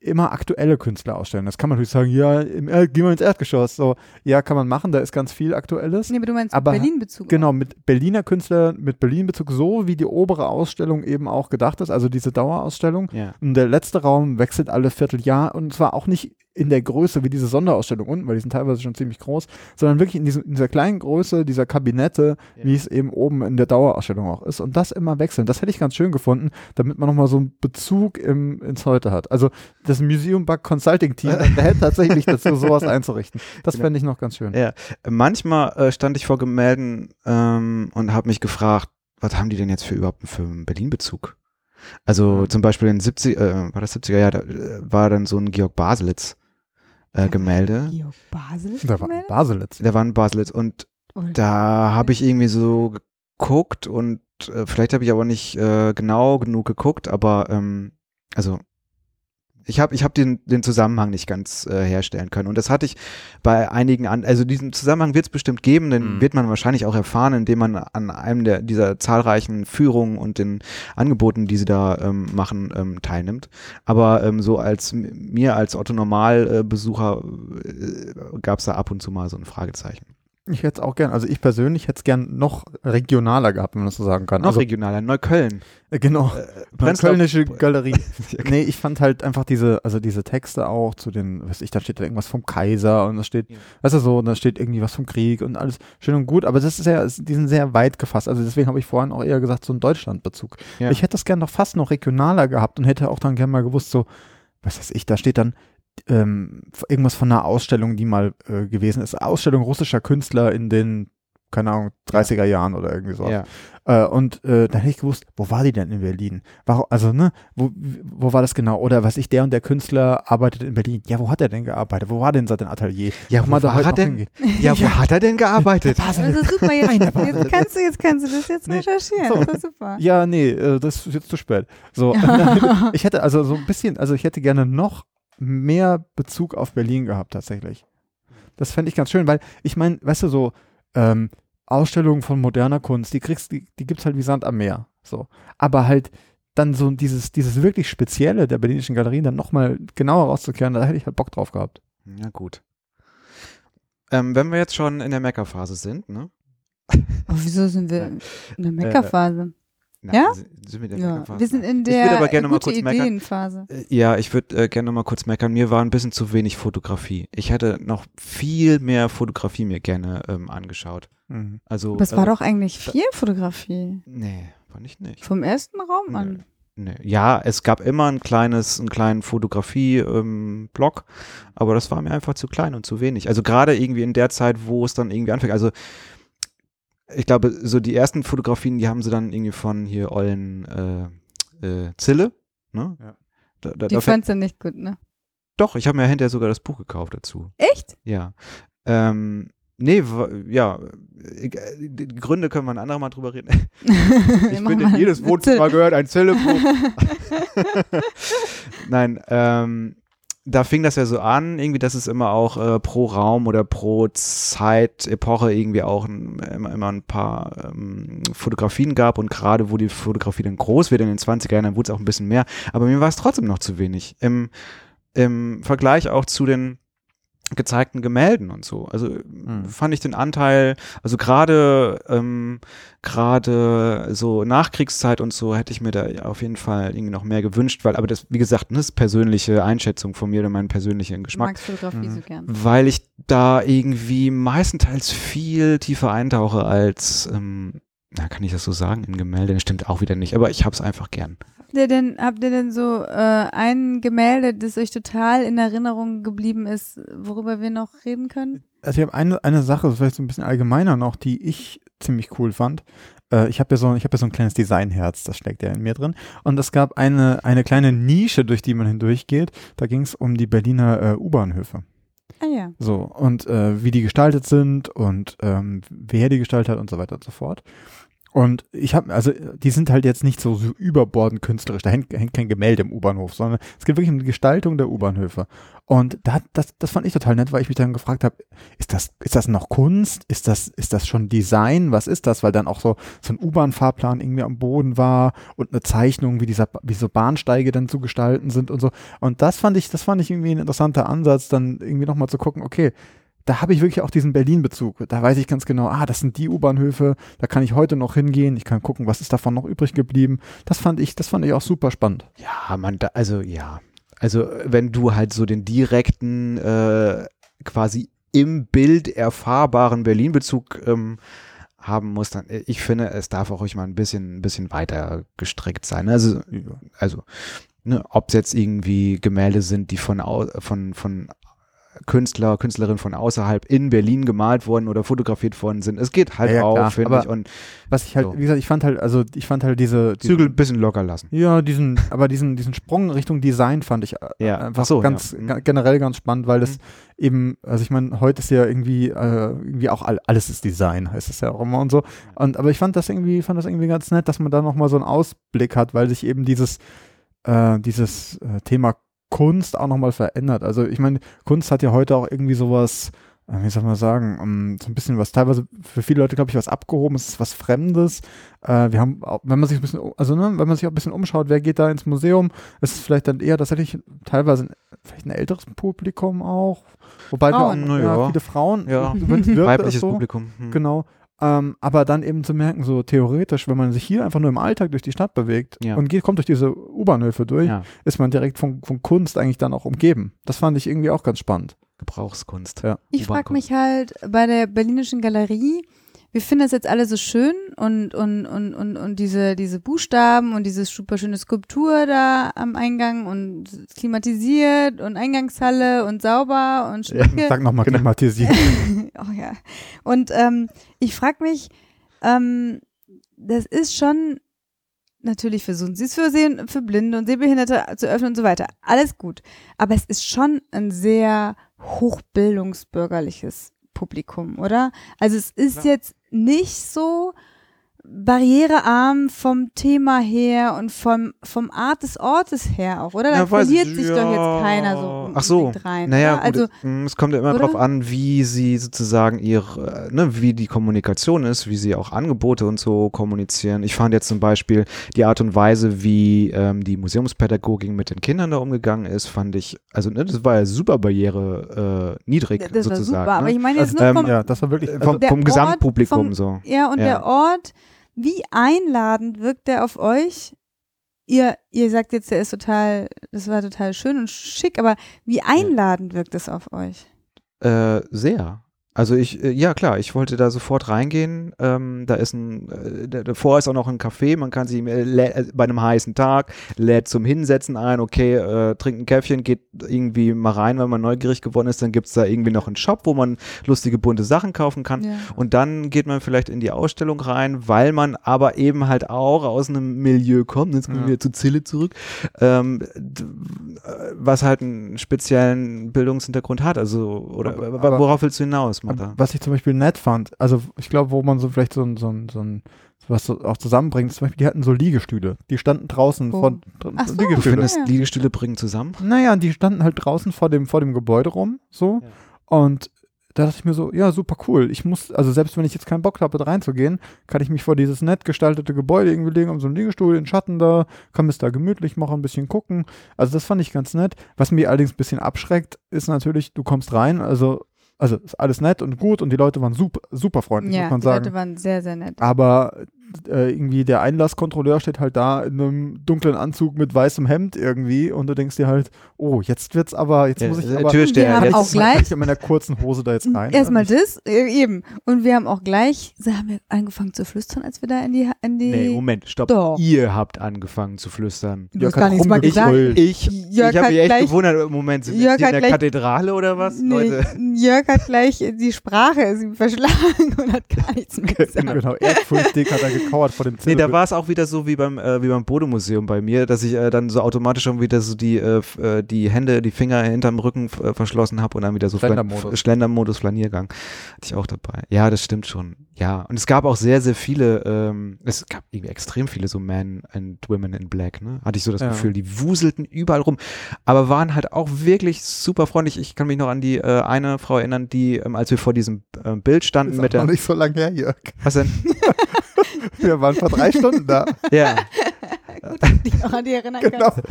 immer aktuelle Künstler ausstellen. Das kann man natürlich sagen, ja, im, äh, gehen wir ins Erdgeschoss. So, ja, kann man machen, da ist ganz viel Aktuelles. Nee, aber du meinst Aber- Berlin-Bezug. Genau, mit Berliner Künstler, mit Berlin-Bezug, so wie die obere Ausstellung eben auch gedacht ist, also diese Dauerausstellung. Ja. Und der letzte Raum wechselt alle Vierteljahr und zwar auch nicht in der Größe wie diese Sonderausstellung unten, weil die sind teilweise schon ziemlich groß, sondern wirklich in, diesem, in dieser kleinen Größe dieser Kabinette, Ja. wie es eben oben in der Dauerausstellung auch ist. Und das immer wechseln. Das hätte ich ganz schön gefunden, damit man nochmal so einen Bezug im, ins Heute hat. Also das Museum Bug Consulting Team hätte tatsächlich dazu, sowas einzurichten. Das Genau. fände ich noch ganz schön. Ja. Manchmal äh, stand ich vor Gemälden ähm, und habe mich gefragt, was haben die denn jetzt für überhaupt für einen Berlin-Bezug? Also zum Beispiel in 70, äh, war das 70er Jahr, da äh, war dann so ein Georg Baselitz äh, Gemälde. Da war ein Baselitz. Da war ein Baselitz und Und- da habe ich irgendwie so geguckt und äh, vielleicht habe ich aber nicht äh, genau genug geguckt, aber ähm, also ich habe ich hab den, den Zusammenhang nicht ganz äh, herstellen können. Und das hatte ich bei einigen an, also diesen Zusammenhang wird es bestimmt geben, den Mhm. wird man wahrscheinlich auch erfahren, indem man an einem der dieser zahlreichen Führungen und den Angeboten, die sie da ähm, machen, ähm, teilnimmt. Aber ähm, so als mir als Otto Normalbesucher äh, gab es da ab und zu mal so ein Fragezeichen. Ich hätte es auch gern, also ich persönlich hätte es gern noch regionaler gehabt, wenn man das so sagen kann. Noch also, regionaler, Neukölln. äh, genau. Äh, Prenzlau- Kölnische Galerie. nee, ich fand halt einfach diese, also diese Texte auch zu den, weiß ich, da steht da irgendwas vom Kaiser und da steht, Ja. weißt du so, und da steht irgendwie was vom Krieg und alles schön und gut, aber das ist ja, die sind sehr weit gefasst. Also deswegen habe ich vorhin auch eher gesagt, so ein Deutschlandbezug. Ja. Ich hätte das gern noch fast noch regionaler gehabt und hätte auch dann gern mal gewusst, so, was weiß ich, da steht dann ähm, irgendwas von einer Ausstellung, die mal äh, gewesen ist. Ausstellung russischer Künstler in den, keine Ahnung, 30er Jahren oder irgendwie so. Ja. Äh, und äh, dann hätte ich gewusst, wo war die denn in Berlin? Warum, also, ne, wo, wo war das genau? Oder was ich, der und der Künstler arbeitet in Berlin. Ja, wo hat er denn gearbeitet? Wo war denn sein Atelier? Ja, wo da war er denn? Ja, wo hat er denn gearbeitet? Ist super. Jetzt, jetzt, kannst du, jetzt kannst du das jetzt Nee. recherchieren. So. Das ist super. Ja, nee, äh, das ist jetzt zu spät. So, ich hätte also so ein bisschen, also ich hätte gerne noch mehr Bezug auf Berlin gehabt tatsächlich. Das fände ich ganz schön, weil ich meine, weißt du, so ähm, Ausstellungen von moderner Kunst, die kriegst, die, die gibt's halt wie Sand am Meer. So. Aber halt dann so dieses, dieses wirklich Spezielle der berlinischen Galerien dann nochmal genauer rauszukehren, da hätte ich halt Bock drauf gehabt. Ja, gut. Ähm, wenn wir jetzt schon in der Meckerphase sind, ne? Oh, wieso sind wir in der Meckerphase? Na, Ja? Sind sind wir in der ja, wir sind in Ich der würde aber gerne mal kurz meckern. Ideenphase. Äh, Ja, ich würde äh, gerne noch mal kurz meckern. Mir war ein bisschen zu wenig Fotografie. Ich hätte noch viel mehr Fotografie mir gerne ähm, angeschaut. Mhm. Also, Aber es war äh, doch eigentlich viel Fotografie. Nee, Fand ich nicht. Vom ersten Raum Nee. an. Nee. Ja, es gab immer ein kleines, einen kleinen Fotografie-Blog, aber das war mir einfach zu klein und zu wenig. Also gerade irgendwie in der Zeit, wo es dann irgendwie anfängt. Also ich glaube, so die ersten Fotografien, die haben sie dann irgendwie von hier Ollen äh, äh, Zille. Ne? Ja. Da, da, Die da fandst du nicht gut, ne? doch, ich habe mir hinterher sogar das Buch gekauft dazu. Echt? Ja. Ähm, nee, ja, äh, die Gründe können wir ein andermal drüber reden. Ich finde, in jedes Wohnzimmer gehört ein Zellebuch. Nein, ähm, da fing das ja so an, irgendwie, dass es immer auch äh, pro Raum oder pro Zeitepoche irgendwie auch ein, immer, immer ein paar ähm, Fotografien gab und gerade wo die Fotografie dann groß wird in den 20er Jahren, dann wurde es auch ein bisschen mehr. Aber mir war es trotzdem noch zu wenig. Im, im Vergleich auch zu den gezeigten Gemälden und so. Also Mhm. fand ich den Anteil, also gerade ähm, gerade so Nachkriegszeit und so hätte ich mir da auf jeden Fall irgendwie noch mehr gewünscht, weil aber das wie gesagt, ne, ist persönliche Einschätzung von mir oder meinen persönlichen Ich Geschmack, mag Fotografie Mhm. so gern. weil ich da irgendwie meistenteils viel tiefer eintauche als ähm, na, kann ich das so sagen in Gemälde? Das stimmt auch wieder nicht, aber ich hab's einfach gern. Habt ihr denn, habt ihr denn so äh, ein Gemälde, das euch total in Erinnerung geblieben ist, worüber wir noch reden können? Also ich habe eine, eine Sache, vielleicht so ein bisschen allgemeiner noch, die ich ziemlich cool fand. Äh, ich habe ja, so, ich hab ja so ein kleines Designherz, das steckt ja in mir drin. Und es gab eine, eine kleine Nische, durch die man hindurchgeht. Da ging es um die Berliner äh, U-Bahnhöfe. Ah ja. So, und äh, wie die gestaltet sind und ähm, wer die gestaltet hat und so weiter und so fort. Und ich habe, also die sind halt jetzt nicht so, so überbordend künstlerisch, da hängt, hängt kein Gemälde im U-Bahnhof, sondern es geht wirklich um die Gestaltung der U-Bahnhöfe. Und da, das, das fand ich total nett, weil ich mich dann gefragt habe, ist das, ist das noch Kunst? Ist das, ist das schon Design? Was ist das? Weil dann auch so, so ein U-Bahn-Fahrplan irgendwie am Boden war und eine Zeichnung, wie dieser, wie so Bahnsteige dann zu gestalten sind und so. Und das fand ich, das fand ich irgendwie ein interessanter Ansatz, dann irgendwie nochmal zu gucken, okay, da habe ich wirklich auch diesen Berlin-Bezug. Da weiß ich ganz genau, ah, das sind die U-Bahnhöfe, da kann ich heute noch hingehen, ich kann gucken, was ist davon noch übrig geblieben. Das fand ich, das fand ich auch super spannend. Ja, man, da, also ja. Also wenn du halt so den direkten, äh, quasi im Bild erfahrbaren Berlin-Bezug ähm, haben musst, dann, äh, ich finde, es darf auch ruhig mal ein bisschen, ein bisschen weiter gestrickt sein. Also, also, ne, ob es jetzt irgendwie Gemälde sind, die von, von, von Künstler, Künstlerinnen von außerhalb in Berlin gemalt worden oder fotografiert worden sind. Es geht halt Ja, ja, auch, finde ich. Und Was ich halt, So. wie gesagt, ich fand halt, also ich fand halt diese, diese Zügel ein bisschen locker lassen. Ja, diesen, aber diesen, diesen Sprung Richtung Design fand ich äh, Ja, einfach ach so, ganz ja. Mhm. generell ganz spannend, weil das Mhm. eben, also ich meine, heute ist ja irgendwie, äh, irgendwie auch all, alles ist Design, heißt es ja auch immer und so. Und aber ich fand das irgendwie, fand das irgendwie ganz nett, dass man da nochmal so einen Ausblick hat, weil sich eben dieses, äh, dieses äh, Thema Kunst auch nochmal verändert. Also ich meine, Kunst hat ja heute auch irgendwie sowas, äh, wie soll man sagen, ähm, so ein bisschen was, teilweise für viele Leute, glaube ich, was abgehoben, es ist was Fremdes. Äh, wir haben, wenn man sich ein bisschen, also ne, wenn man sich auch ein bisschen umschaut, wer geht da ins Museum, ist es vielleicht dann eher tatsächlich teilweise ein, vielleicht ein älteres Publikum auch. Wobei Frauen. wir auch ja, ja. viele Frauen, Ja. wirkt Weibliches so. Publikum. Hm. Genau. Ähm, aber dann eben zu merken, so theoretisch, wenn man sich hier einfach nur im Alltag durch die Stadt bewegt Ja. und geht, kommt durch diese U-Bahnhöfe durch, Ja, ist man direkt von, von Kunst eigentlich dann auch umgeben. Das fand ich irgendwie auch ganz spannend. Gebrauchskunst. Ja. Ich frage mich halt bei der Berlinischen Galerie, wir finden das jetzt alle so schön und, und, und, und, und diese, diese Buchstaben und diese super schöne Skulptur da am Eingang und klimatisiert und Eingangshalle und sauber und Schminke. Sag nochmal Genau. klimatisiert. oh ja. Und ähm, ich frage mich, ähm, das ist schon natürlich versuchen sie es für, Sehen, für Blinde und Sehbehinderte zu öffnen und so weiter. Alles gut. Aber es ist schon ein sehr hochbildungsbürgerliches Publikum, oder? Also es ist Klar. jetzt nicht so barrierearm vom Thema her und vom, vom Art des Ortes her auch, oder? Da Ja, verliert sich doch jetzt ja. keiner so Ach so. rein. Naja, gut, also es- mh, es kommt ja immer darauf an, wie sie sozusagen ihre, äh, ne, wie die Kommunikation ist, wie sie auch Angebote und so kommunizieren. Ich fand jetzt zum Beispiel die Art und Weise, wie ähm, die Museumspädagogik mit den Kindern da umgegangen ist, fand ich, also ne, das war ja super barriere äh, niedrig das war sozusagen. super. Aber ne? ich meine jetzt Also, nur ähm, vom, ja, das war wirklich. Also, vom, vom Ort Gesamtpublikum vom- so. Ja, und Ja. der Ort, wie einladend wirkt der auf euch? Ihr, ihr sagt jetzt, der ist total, das war total schön und schick, aber wie einladend wirkt es auf euch? Äh, sehr. Also ich, äh, ja klar, ich wollte da sofort reingehen. Ähm, da ist ein, äh, da- davor ist auch noch ein Café, man kann sich äh, äh, bei einem heißen Tag, lädt zum Hinsetzen ein, okay, äh, trinkt ein Käffchen, geht irgendwie mal rein, wenn man neugierig geworden ist, dann gibt's da irgendwie noch einen Shop, wo man lustige bunte Sachen kaufen kann. Ja. Und dann geht man vielleicht in die Ausstellung rein, weil man aber eben halt auch aus einem Milieu kommt, jetzt kommen Ja. wir zu Zille zurück, ähm, äh, was halt einen speziellen Bildungshintergrund hat. Also, oder Aber- aber- worauf willst du hinaus, Martha? Was ich zum Beispiel nett fand, also ich glaube, wo man so vielleicht so ein, so ein, so ein was so auch zusammenbringt, zum Beispiel, die hatten so Liegestühle. Die standen draußen Wo? vor so. Du Liegestühle. findest, ja. Liegestühle bringen zusammen? Naja, die standen halt draußen vor dem, vor dem Gebäude rum, so. Ja. Und da dachte ich mir so, ja, super cool. Ich muss, also selbst wenn ich jetzt keinen Bock habe, da reinzugehen, kann ich mich vor dieses nett gestaltete Gebäude irgendwie legen, um so einen Liegestuhl in Schatten da, kann es da gemütlich machen, ein bisschen gucken. Also das fand ich ganz nett. Was mich allerdings ein bisschen abschreckt, ist natürlich, du kommst rein, also, also ist alles nett und gut und die Leute waren super, super freundlich, Ja, muss man die sagen. Leute waren sehr, sehr nett. Aber äh, irgendwie der Einlasskontrolleur steht halt da in einem dunklen Anzug mit weißem Hemd irgendwie und du denkst dir halt, oh, jetzt wird's aber, jetzt Ja, muss ich der aber Türsteher, Wir haben jetzt- auch gleich- ich in meiner kurzen Hose da jetzt rein. Erstmal das, äh, eben. Und wir haben auch gleich, so haben wir angefangen zu flüstern, als wir da in die, in die Nee, Moment, stopp. Doch. Ihr habt angefangen zu flüstern. Du Jörg hast gar hat nichts mal gesagt. Ich, Jörg ich habe mich echt gleich- gewundert, Moment, sind wir Jörg in der gleich- Kathedrale oder was, Nee, Leute? Jörg hat gleich die Sprache verschlagen und hat gar nichts mehr gesagt. Genau, ehrfurchtig hat er gekauert vor dem Nee, Zimmer. da war es auch wieder so wie beim, äh, wie beim Bode-Museum bei mir, dass ich äh, dann so automatisch schon wieder so die, äh, äh, die Hände, die Finger hinterm Rücken äh, verschlossen habe und dann wieder so Schlendermodus. Schlendermodus, Flaniergang. Hatte ich auch dabei. Ja, das stimmt schon. Ja, und es gab auch sehr, sehr viele, ähm, es gab irgendwie extrem viele so Men and Women in Black, ne? Hatte ich so das Ja. Gefühl, die wuselten überall rum, aber waren halt auch wirklich super freundlich. Ich kann mich noch an die äh, eine Frau erinnern, die, ähm, als wir vor diesem äh, Bild standen ist mit auch noch der, nicht so lange her, Jörg. was denn? Wir waren vor drei Stunden da. Ja, Gut, dass ich dich noch an die erinnern Genau. kann.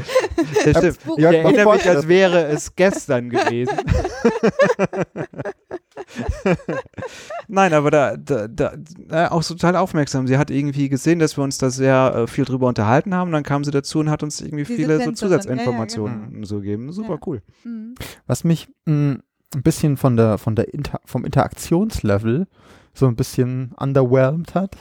das stimmt. Ich Ja, erinnere mich, als wäre es gestern gewesen. Nein, aber da, da, da äh, auch so total aufmerksam. Sie hat irgendwie gesehen, dass wir uns da sehr äh, viel drüber unterhalten haben. Dann kam sie dazu und hat uns irgendwie Diese viele so Zusatzinformationen ja, ja, so gegeben. Super cool. Mhm. Was mich mh, ein bisschen von der, von der Inter vom Interaktionslevel so ein bisschen underwhelmed hat.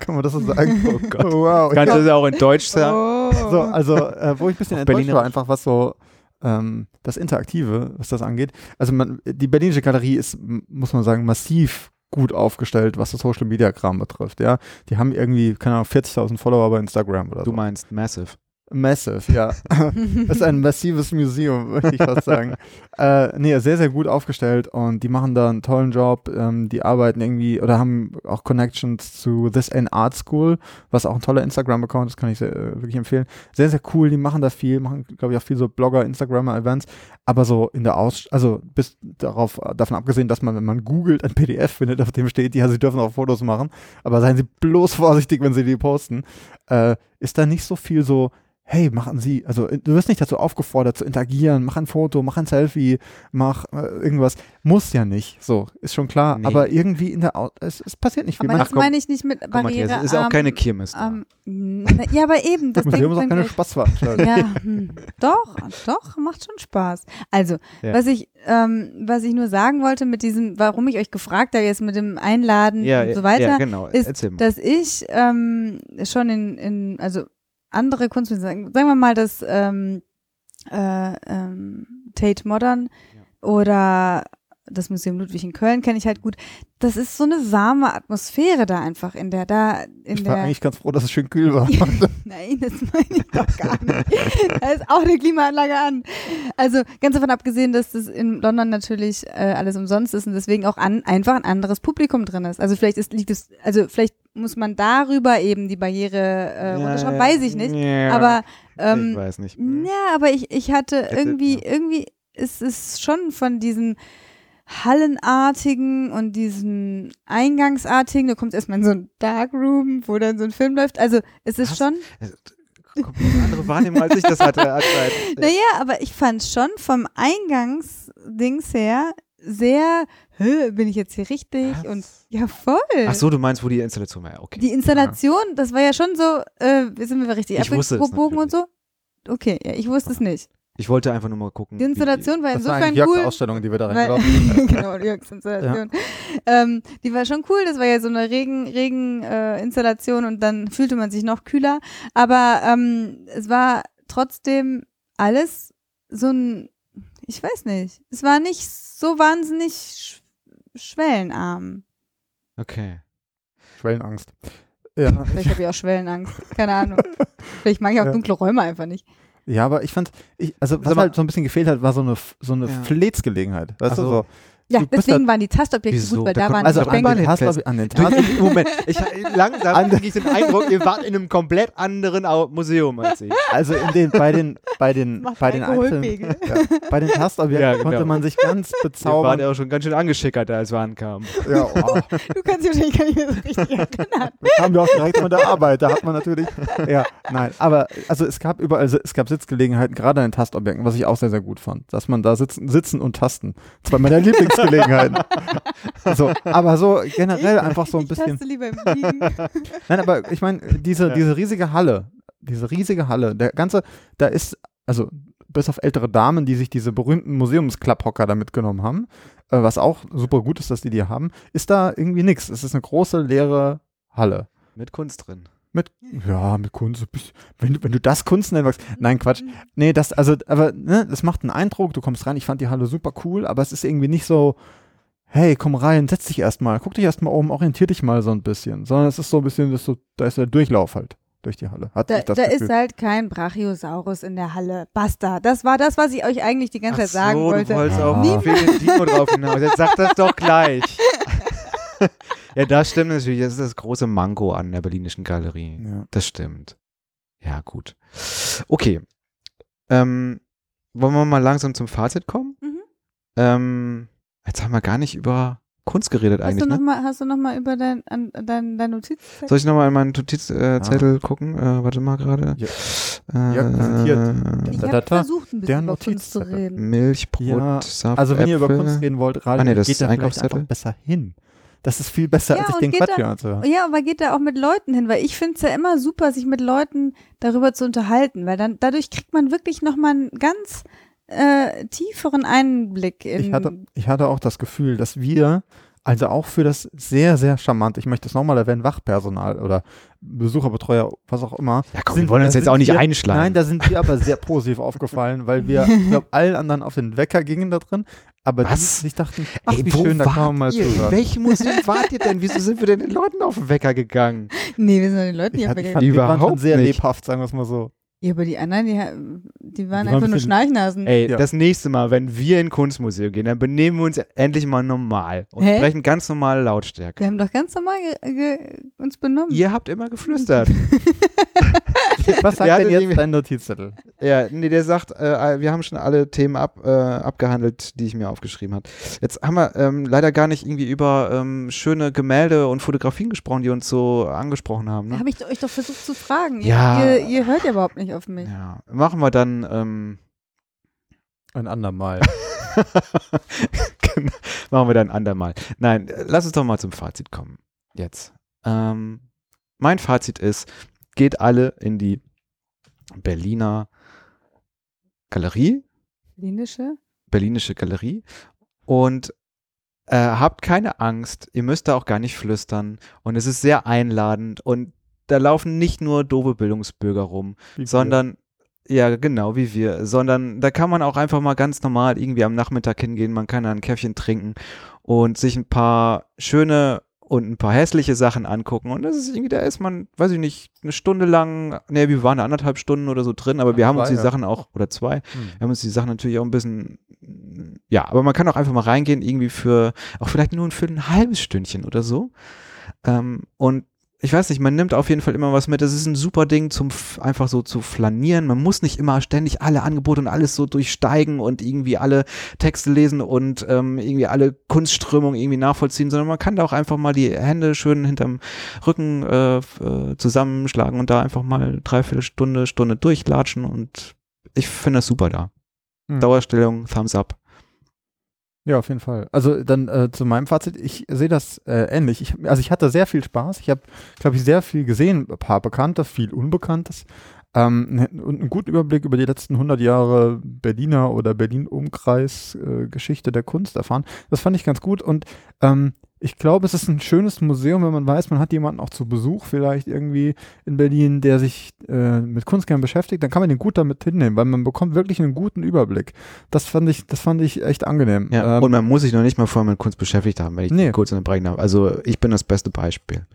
Kann man das so sagen? Oh Gott. Wow. Kannst du das auch in Deutsch sagen? Oh. So, also, äh, wo ich ein bisschen enttäuscht Berliner. war, einfach was so ähm, das Interaktive, was das angeht. Also, man, die Berlinische Galerie ist, muss man sagen, massiv gut aufgestellt, was das Social Media Kram betrifft. Ja, die haben irgendwie, keine Ahnung, 40.000 Follower bei Instagram oder Du so. meinst Massive. Massive, ja. Das ist ein massives Museum, möchte ich fast sagen. äh, nee, sehr, sehr gut aufgestellt und die machen da einen tollen Job. Ähm, die arbeiten irgendwie oder haben auch Connections zu This Ain't Art School, was auch ein toller Instagram-Account ist, kann ich sehr, äh, wirklich empfehlen. Sehr, sehr cool, die machen da viel, machen, glaube ich, auch viel so Blogger, Instagrammer-Events, aber so in der Aus, also bis darauf, davon abgesehen, dass man, wenn man googelt, ein PDF findet, auf dem steht, ja, sie dürfen auch Fotos machen, aber seien Sie bloß vorsichtig, wenn Sie die posten, äh, ist da nicht so viel so, hey, machen Sie, also äh, du wirst nicht dazu aufgefordert zu interagieren, mach ein Foto, mach ein Selfie, mach äh, irgendwas. Muss ja nicht, so, ist schon klar. Nee. Aber irgendwie in der, Au es, es passiert nicht viel. Aber Man, das komm. meine ich nicht mit Barriere. Matthias, es ist auch keine Kirmes da. Ähm, na, ja, aber eben. Das das Museum ist auch keine. Spaßveranstaltung. Ja, hm, doch, doch, macht schon Spaß. Also, Ja. was ich, ähm, was ich nur sagen wollte mit diesem, warum ich euch gefragt habe, jetzt mit dem Einladen Ja, und so weiter, ja genau. ist, dass ich ähm, schon in, in, also andere Kunstmuseen, sagen, wir mal das ähm, äh, ähm, Tate Modern oder das Museum Ludwig in Köln kenne ich halt gut. Das ist so eine warme Atmosphäre da einfach in der, da in Ich war der. eigentlich ganz froh, dass es schön kühl war. Nein, das meine ich doch gar nicht. Da ist auch eine Klimaanlage an. Also ganz davon abgesehen, dass das in London natürlich äh, alles umsonst ist und deswegen auch an, einfach ein anderes Publikum drin ist. Also vielleicht ist, liegt es, also vielleicht muss man darüber eben die Barriere äh, runterschrauben, weiß ich nicht. Ja, Aber ich ähm, weiß nicht. ja, aber ich, ich hatte irgendwie, ja. irgendwie ist es schon von diesen Hallenartigen und diesen Eingangsartigen, du kommst erstmal in so ein Darkroom, wo dann so ein Film läuft. Also es ist Was? schon, Komplett andere Wahrnehmung, als ich das hatte. Hat- hat- naja, aber ich fand schon vom Eingangsdings her sehr, bin ich jetzt hier richtig? Was? Und ja, voll. Ach so, du meinst, wo die Installation war. Ja, Okay. Die Installation, das war ja schon so, äh, sind wir richtig Ich wusste es und so? Okay, ja, ich wusste es nicht. Ich wollte einfach nur mal gucken. Die Installation war Das war insofern Jörgs cool. Ausstellung, die wir da sind. genau, die Jörgs-Installation. Ähm, die war schon cool, das war ja so eine Regen, Regen äh, Installation und dann fühlte man sich noch kühler. Aber ähm, es war trotzdem alles so ein, ich weiß nicht, es war nicht so wahnsinnig sch schwellenarm. Okay. Schwellenangst. Ja. Vielleicht habe ich auch Schwellenangst, keine Ahnung. Vielleicht mag ich auch Ja. dunkle Räume einfach nicht. ja, aber ich fand, ich, also was mal- halt so ein bisschen gefehlt hat, war so eine, so eine Ja. Fläzgelegenheit. Weißt Ach du, so. Ja, Du deswegen waren die Tastobjekte Wieso? gut, weil Da da, waren Also die an den. Tasten, an den Tasten, Moment, ich, langsam kriege ich den Eindruck, ihr wart in einem komplett anderen Museum als ich. also in den, bei den, bei den, bei den einzelnen, ja, bei den Tastobjekten Ja, genau. konnte man sich ganz Wir waren bezaubern. ja auch schon ganz schön angeschickert, als wir ankamen. Ja, oh, Du kannst dich wahrscheinlich gar nicht mehr so richtig erinnern. das haben wir auch direkt von der Arbeit. Da hat man natürlich, ja, nein, aber also es gab überall, es gab Sitzgelegenheiten, gerade an den Tastobjekten, was ich auch sehr, sehr gut fand, dass man da sitzen, sitzen und tasten. Zwei meiner Lieblingsgelegenheiten. so, aber so generell einfach so ein ich bisschen. taste lieber im Liegen. Nein, aber ich meine, diese, Ja. diese riesige Halle, diese riesige Halle, der ganze, da ist, also bis auf ältere Damen, die sich diese berühmten Museumsklapphocker da mitgenommen haben, äh, was auch super gut ist, dass die die haben, ist da irgendwie nichts. Es ist eine große, leere Halle. Mit Kunst drin. Mit, ja, mit Kunst. Wenn, du- wenn du das Kunst nennen magst. Nein, Quatsch. Nee, das, also, aber, ne, das macht einen Eindruck, du kommst rein, ich fand die Halle super cool, aber es ist irgendwie nicht so, hey, komm rein, setz dich erstmal, guck dich erstmal um, orientier dich mal so ein bisschen. Sondern es ist so ein bisschen, dass du, da ist der Durchlauf halt durch die Halle. Hat Da, das da Gefühl. ist halt kein Brachiosaurus in der Halle. Basta. Das war das, was ich euch eigentlich die ganze Zeit sagen so, wollte. du wolltest Ja. auf Nie- den Dino drauf hinaus. Jetzt sag das doch gleich. ja, das stimmt natürlich. Das ist das große Manko an der Berlinischen Galerie. ja. Das stimmt. Ja, gut. Okay. Ähm, wollen wir mal langsam zum Fazit kommen? Mhm. Ähm, jetzt haben wir gar nicht über Kunst geredet Hast du eigentlich, noch ne? mal, hast du noch mal über dein, an, dein, dein Notiz? Soll ich nochmal in meinen Notizzettel äh, Zettel gucken? Äh, warte mal gerade. Ja. Äh, Jörg präsentiert. Ich Da, habe da, da. versucht, ein bisschen über Kunst zu Notizzettel. reden. Milch, Brot, Ja, Saft, Also wenn ihr über Äpfel. Kunst reden wollt, gerade Ah, nee, das geht ist da vielleicht Einkaufszettel. einfach besser hin. Das ist viel besser, Ja, als ich und den Quatsch da- anzuhören. Ja, aber geht da auch mit Leuten hin, weil ich finde es ja immer super, sich mit Leuten darüber zu unterhalten, weil dann dadurch kriegt man wirklich nochmal einen ganz äh, tieferen Einblick in. Ich hatte, ich hatte auch das Gefühl, dass wir, also auch für das sehr, sehr charmant, ich möchte es nochmal erwähnen, Wachpersonal oder Besucherbetreuer, was auch immer. Ja, komm, sind- wir wollen uns jetzt auch nicht wir- einschlagen. Nein, da sind wir aber sehr positiv aufgefallen, weil wir, ich glaube, allen anderen auf den Wecker gingen da drin, aber Was? die sich dachten, ach, Ey, wie wo schön, da kann man mal wart ihr? In zuhören. welchem Museum wart ihr denn? Wieso sind wir denn den Leuten auf den Wecker gegangen? nee, wir sind den Leuten Ich, nicht hatte, ich abgegangen. fand, die waren schon Überhaupt sehr nicht. lebhaft, sagen wir es mal so. Ja, aber die anderen, die, die waren Die waren einfach ein nur Schnarchnasen. Ey, Ja. das nächste Mal, wenn wir in ein Kunstmuseum gehen, dann benehmen wir uns endlich mal normal und Hä? sprechen ganz normale Lautstärke. Wir haben doch ganz normal uns benommen. Ihr habt immer geflüstert. Was sagt denn jetzt dein Notizzettel? ja, nee, der sagt, äh, wir haben schon alle Themen ab, äh, abgehandelt, die ich mir aufgeschrieben habe. Jetzt haben wir ähm, leider gar nicht irgendwie über ähm, schöne Gemälde und Fotografien gesprochen, die uns so angesprochen haben. Ne? Habe ich euch doch versucht zu fragen. Ja. Ihr, ihr, ihr hört ja überhaupt nicht auf mich. Ja, machen wir dann ähm, Ein andermal. Genau. Machen wir dann ein andermal. Nein, äh, lass uns doch mal zum Fazit kommen. Jetzt. Ähm, mein Fazit ist, geht alle in die Berliner Galerie, Berlinische? Berlinische Galerie. Und äh, habt keine Angst, ihr müsst da auch gar nicht flüstern. Und es ist sehr einladend. Und da laufen nicht nur doofe Bildungsbürger rum, Wie sondern ja, genau wie wir, sondern da kann man auch einfach mal ganz normal irgendwie am Nachmittag hingehen, man kann da ein Käffchen trinken und sich ein paar schöne und ein paar hässliche Sachen angucken und das ist irgendwie, da ist man, weiß ich nicht, eine Stunde lang, ne, wir waren anderthalb Stunden oder so drin, aber wir haben uns die ja. Sachen auch, oder zwei, Hm. wir haben uns die Sachen natürlich auch ein bisschen, ja, aber man kann auch einfach mal reingehen, irgendwie für, auch vielleicht nur für ein halbes Stündchen oder so. Ähm, und ich weiß nicht, man nimmt auf jeden Fall immer was mit. Es ist ein super Ding zum einfach so zu flanieren. Man muss nicht immer ständig alle Angebote und alles so durchsteigen und irgendwie alle Texte lesen und ähm, irgendwie alle Kunstströmungen irgendwie nachvollziehen, sondern man kann da auch einfach mal die Hände schön hinterm Rücken äh, äh, zusammenschlagen und da einfach mal dreiviertel Stunde, Stunde durchlatschen und ich finde das super da. Hm. Dauerstellung, Thumbs up. Ja, auf jeden Fall. Also dann äh, zu meinem Fazit, ich sehe das äh, ähnlich. Ich, also ich hatte sehr viel Spaß. Ich habe, glaube ich, sehr viel gesehen, ein paar Bekannte, viel Unbekanntes. Ähm, ne, und einen guten Überblick über die letzten 100 Jahre Berliner oder Berlin-Umkreis-Geschichte äh, der Kunst erfahren. Das fand ich ganz gut und ähm, ich glaube, es ist ein schönes Museum, wenn man weiß, man hat jemanden auch zu Besuch vielleicht irgendwie in Berlin, der sich äh, mit Kunst gern beschäftigt, dann kann man den gut damit hinnehmen, weil man bekommt wirklich einen guten Überblick. Das fand ich, das fand ich echt angenehm. Ja, Ähm, und man muss sich noch nicht mal vorher mit Kunst beschäftigt haben, wenn ich Nee. kurz unterbrechen darf. Also ich bin das beste Beispiel.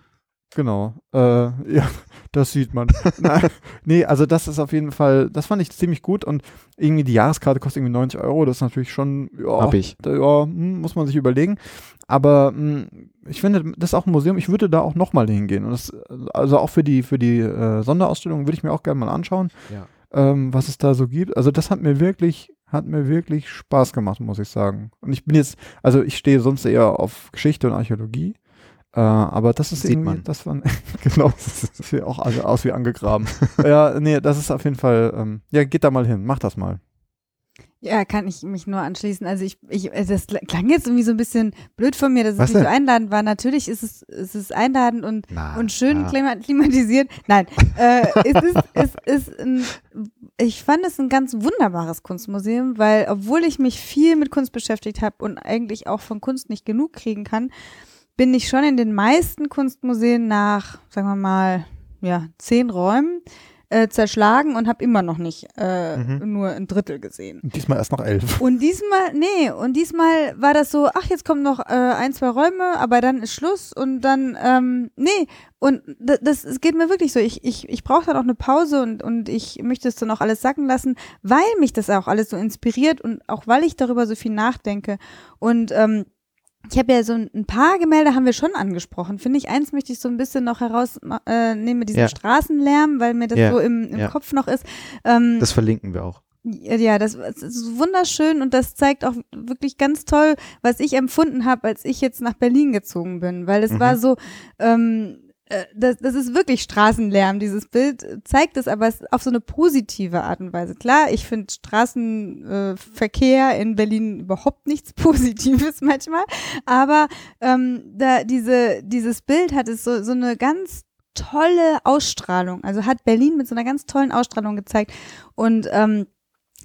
Genau. Äh, ja, das sieht man. Nein, nee, also das ist auf jeden Fall, das fand ich ziemlich gut und irgendwie die Jahreskarte kostet irgendwie 90 Euro. Das ist natürlich schon, ja, Hab ich. ja hm, muss man sich überlegen. Aber hm, ich finde, das ist auch ein Museum, ich würde da auch nochmal hingehen. Und das, also auch für die, für die äh, Sonderausstellung würde ich mir auch gerne mal anschauen, Ja. ähm, was es da so gibt. Also das hat mir wirklich, hat mir wirklich Spaß gemacht, muss ich sagen. Und ich bin jetzt, also ich stehe sonst eher auf Geschichte und Archäologie. Äh, aber das ist Sieht irgendwie, man. das war, genau, das sieht auch also aus wie angegraben. ja, nee, das ist auf jeden Fall, ähm, ja, geht da mal hin, mach das mal. Ja, kann ich mich nur anschließen. Also ich, ich äh, das klang jetzt irgendwie so ein bisschen blöd von mir, dass es Was nicht so einladend war. Natürlich ist es, es ist einladend und, Na, und schön klima klimatisiert. Nein, äh, es ist, es ist ein, ich fand es ein ganz wunderbares Kunstmuseum, weil obwohl ich mich viel mit Kunst beschäftigt habe und eigentlich auch von Kunst nicht genug kriegen kann, bin ich schon in den meisten Kunstmuseen nach, sagen wir mal, ja, zehn Räumen äh, zerschlagen und habe immer noch nicht äh, Mhm. nur ein Drittel gesehen. Und diesmal erst noch elf. Und diesmal, nee, und diesmal war das so, ach, jetzt kommen noch äh, ein, zwei Räume, aber dann ist Schluss und dann, ähm, nee, und das, das geht mir wirklich so. Ich, ich, ich brauche dann auch eine Pause und, und ich möchte es dann auch alles sacken lassen, weil mich das auch alles so inspiriert und auch weil ich darüber so viel nachdenke. Und ähm, ich habe ja so ein, paar Gemälde haben wir schon angesprochen. Finde ich, eins möchte ich so ein bisschen noch herausnehmen äh, mit diesem Ja. Straßenlärm, weil mir das Ja, so im, im ja. Kopf noch ist. Ähm, Das verlinken wir auch. ja, das, ist wunderschön und das zeigt auch wirklich ganz toll, was ich empfunden habe, als ich jetzt nach Berlin gezogen bin, weil es Mhm. war so, ähm, äh, das, das ist wirklich Straßenlärm, dieses Bild. Äh, zeigt es aber auf so eine positive Art und Weise. Klar, ich finde Straßenverkehr äh, in Berlin überhaupt nichts Positives manchmal, aber ähm, da diese, dieses Bild hat es so, so eine ganz tolle Ausstrahlung, also hat Berlin mit so einer ganz tollen Ausstrahlung gezeigt. Und ähm,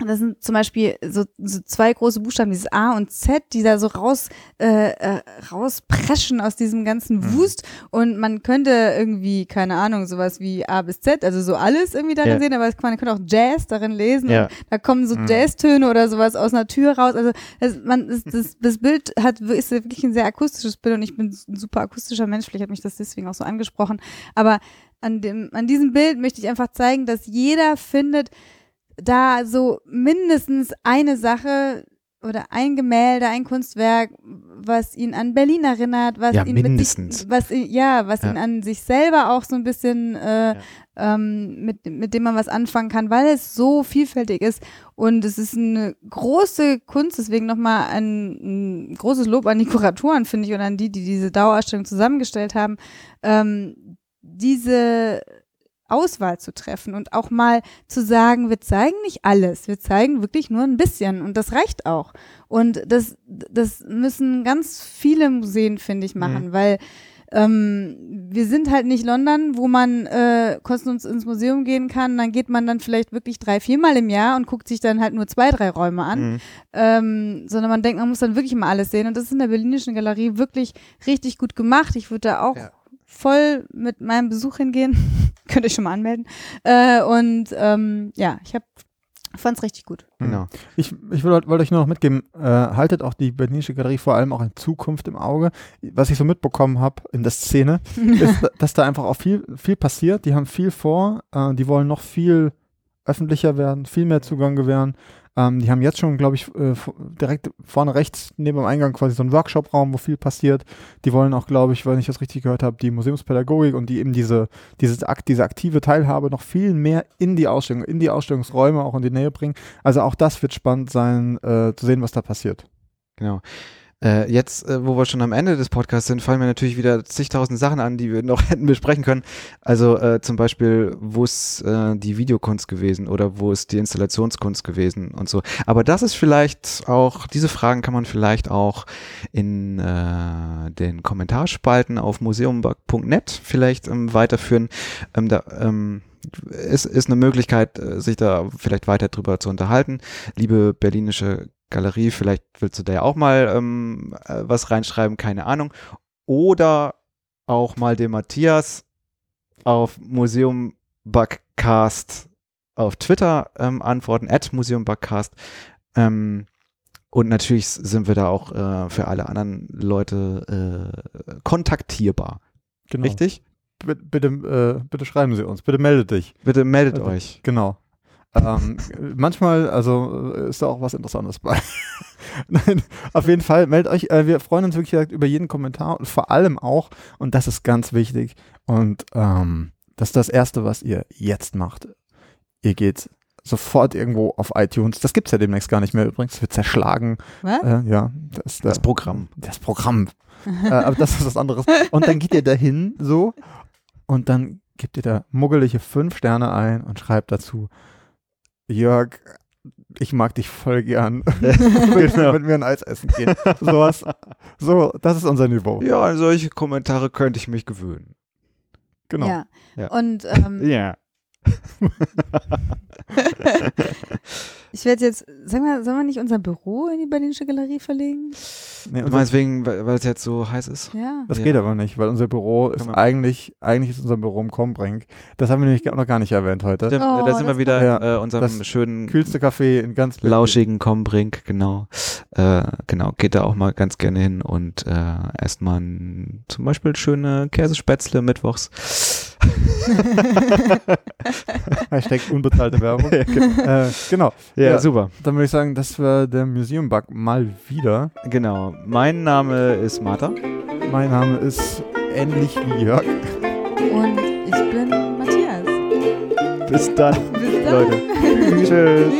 das sind zum Beispiel so, so zwei große Buchstaben, dieses A und Z, die da so raus, äh, äh, rauspreschen aus diesem ganzen Mhm. Wust. Und man könnte irgendwie, keine Ahnung, sowas wie A bis Z, also so alles irgendwie darin Ja. sehen, aber man könnte auch Jazz darin lesen. Ja. Und da kommen so Mhm. Jazztöne oder sowas aus einer Tür raus. Also das, man, das, das, das Bild hat, ist wirklich ein sehr akustisches Bild und ich bin ein super akustischer Mensch, vielleicht hat mich das deswegen auch so angesprochen. Aber an, dem, an diesem Bild möchte ich einfach zeigen, dass jeder findet, da so mindestens eine Sache oder ein Gemälde, ein Kunstwerk, was ihn an Berlin erinnert, was Ja, ihn mindestens. mit sich, was ja, was Ja. ihn an sich selber auch so ein bisschen äh, Ja. ähm, mit mit dem man was anfangen kann, weil es so vielfältig ist und es ist eine große Kunst, deswegen nochmal ein, ein großes Lob an die Kuratoren finde ich und an die, die diese Dauerausstellung zusammengestellt haben, ähm, diese Auswahl zu treffen und auch mal zu sagen, wir zeigen nicht alles, wir zeigen wirklich nur ein bisschen und das reicht auch. Und das, das müssen ganz viele Museen, finde ich, machen, weil ähm, wir sind halt nicht London, wo man äh, kostenlos ins Museum gehen kann, dann geht man dann vielleicht wirklich drei, viermal im Jahr und guckt sich dann halt nur zwei, drei Räume an Mhm. ähm, sondern man denkt, man muss dann wirklich mal alles sehen. Und das ist in der Berlinischen Galerie wirklich richtig gut gemacht. Ich würde da auch Ja. Voll mit meinem Besuch hingehen. Könnt ihr schon mal anmelden. Äh, und ähm, ja, ich hab, fand's richtig gut. Genau. Ich, ich wollte wollt euch nur noch mitgeben, äh, haltet auch die Berlinische Galerie vor allem auch in Zukunft im Auge. Was ich so mitbekommen habe in der Szene, ist, dass da einfach auch viel, viel passiert. Die haben viel vor, äh, die wollen noch viel öffentlicher werden, viel mehr Zugang gewähren. Ähm, die haben jetzt schon, glaube ich, äh, direkt vorne rechts neben dem Eingang quasi so einen Workshop-Raum, wo viel passiert. Die wollen auch, glaube ich, wenn ich das richtig gehört habe, die Museumspädagogik und die eben diese, dieses Akt, diese aktive Teilhabe noch viel mehr in die Ausstellung, in die Ausstellungsräume auch in die Nähe bringen. Also auch das wird spannend sein, äh, zu sehen, was da passiert. Genau. Äh, jetzt, äh, wo wir schon am Ende des Podcasts sind, fallen mir natürlich wieder zigtausend Sachen an, die wir noch hätten besprechen können. Also äh, zum Beispiel, wo ist äh, die Videokunst gewesen oder wo ist die Installationskunst gewesen und so. Aber das ist vielleicht auch, diese Fragen kann man vielleicht auch in äh, den Kommentarspalten auf museumberg.net vielleicht ähm, weiterführen. Ähm, da, ähm, ist, ist eine Möglichkeit, äh, sich da vielleicht weiter drüber zu unterhalten. Liebe berlinische Galerie, vielleicht willst du da ja auch mal ähm, äh, was reinschreiben, keine Ahnung. Oder auch mal dem Matthias auf Museum Bugcast auf Twitter ähm, antworten, at Museum Bugcast. Ähm, und natürlich sind wir da auch äh, für alle anderen Leute äh, kontaktierbar. Genau. Richtig? B bitte, äh, bitte schreiben Sie uns, bitte meldet dich. Bitte meldet Also, euch. Genau. Ähm, manchmal, also äh, ist da auch was Interessantes bei. Nein, auf jeden Fall, meldet euch. Äh, wir freuen uns wirklich über jeden Kommentar und vor allem auch, und das ist ganz wichtig, und ähm, das ist das Erste, was ihr jetzt macht. Ihr geht sofort irgendwo auf iTunes. Das gibt es ja demnächst gar nicht mehr übrigens. Es wird zerschlagen. Was? Äh, ja, das, Das Programm. das Programm. äh, aber das ist was anderes. Und dann geht ihr dahin so und dann gebt ihr da muggelige fünf Sterne ein und schreibt dazu, Jörg, ich mag dich voll gern. Willst du Genau. mit mir ein Eis essen gehen? Sowas. So, das ist unser Niveau. Ja, an solche Kommentare könnte ich mich gewöhnen. Genau. Ja. Ja. Und ähm, Ja. ich werde jetzt, sagen wir, sollen wir nicht unser Büro in die Berlinische Galerie verlegen? Nee, Du unser, meinst wegen, weil es jetzt so heiß ist? Ja. das Ja. geht aber nicht, weil unser Büro ist eigentlich, eigentlich ist unser Büro im Kombrink. Das haben wir nämlich noch gar nicht erwähnt heute. Stimmt, Oh, da sind wir wieder Ja, äh, unserem das schönen Kühlste Kaffee in ganz Berlin. lauschigen Kombrink, genau. Äh, genau, geht da auch mal ganz gerne hin und äh, mal ein, zum Beispiel schöne Käsespätzle mittwochs. Hashtag unbezahlte Werbung. äh, genau. Ja, Ja. super. Dann würde ich sagen, das war der Museum Bug mal wieder. Genau. Mein Name ist Martha. Mein Name ist ähnlich wie Jörg. Und ich bin Matthias. Bis dann, Bis dann. Leute. Tschüss. Tschüss.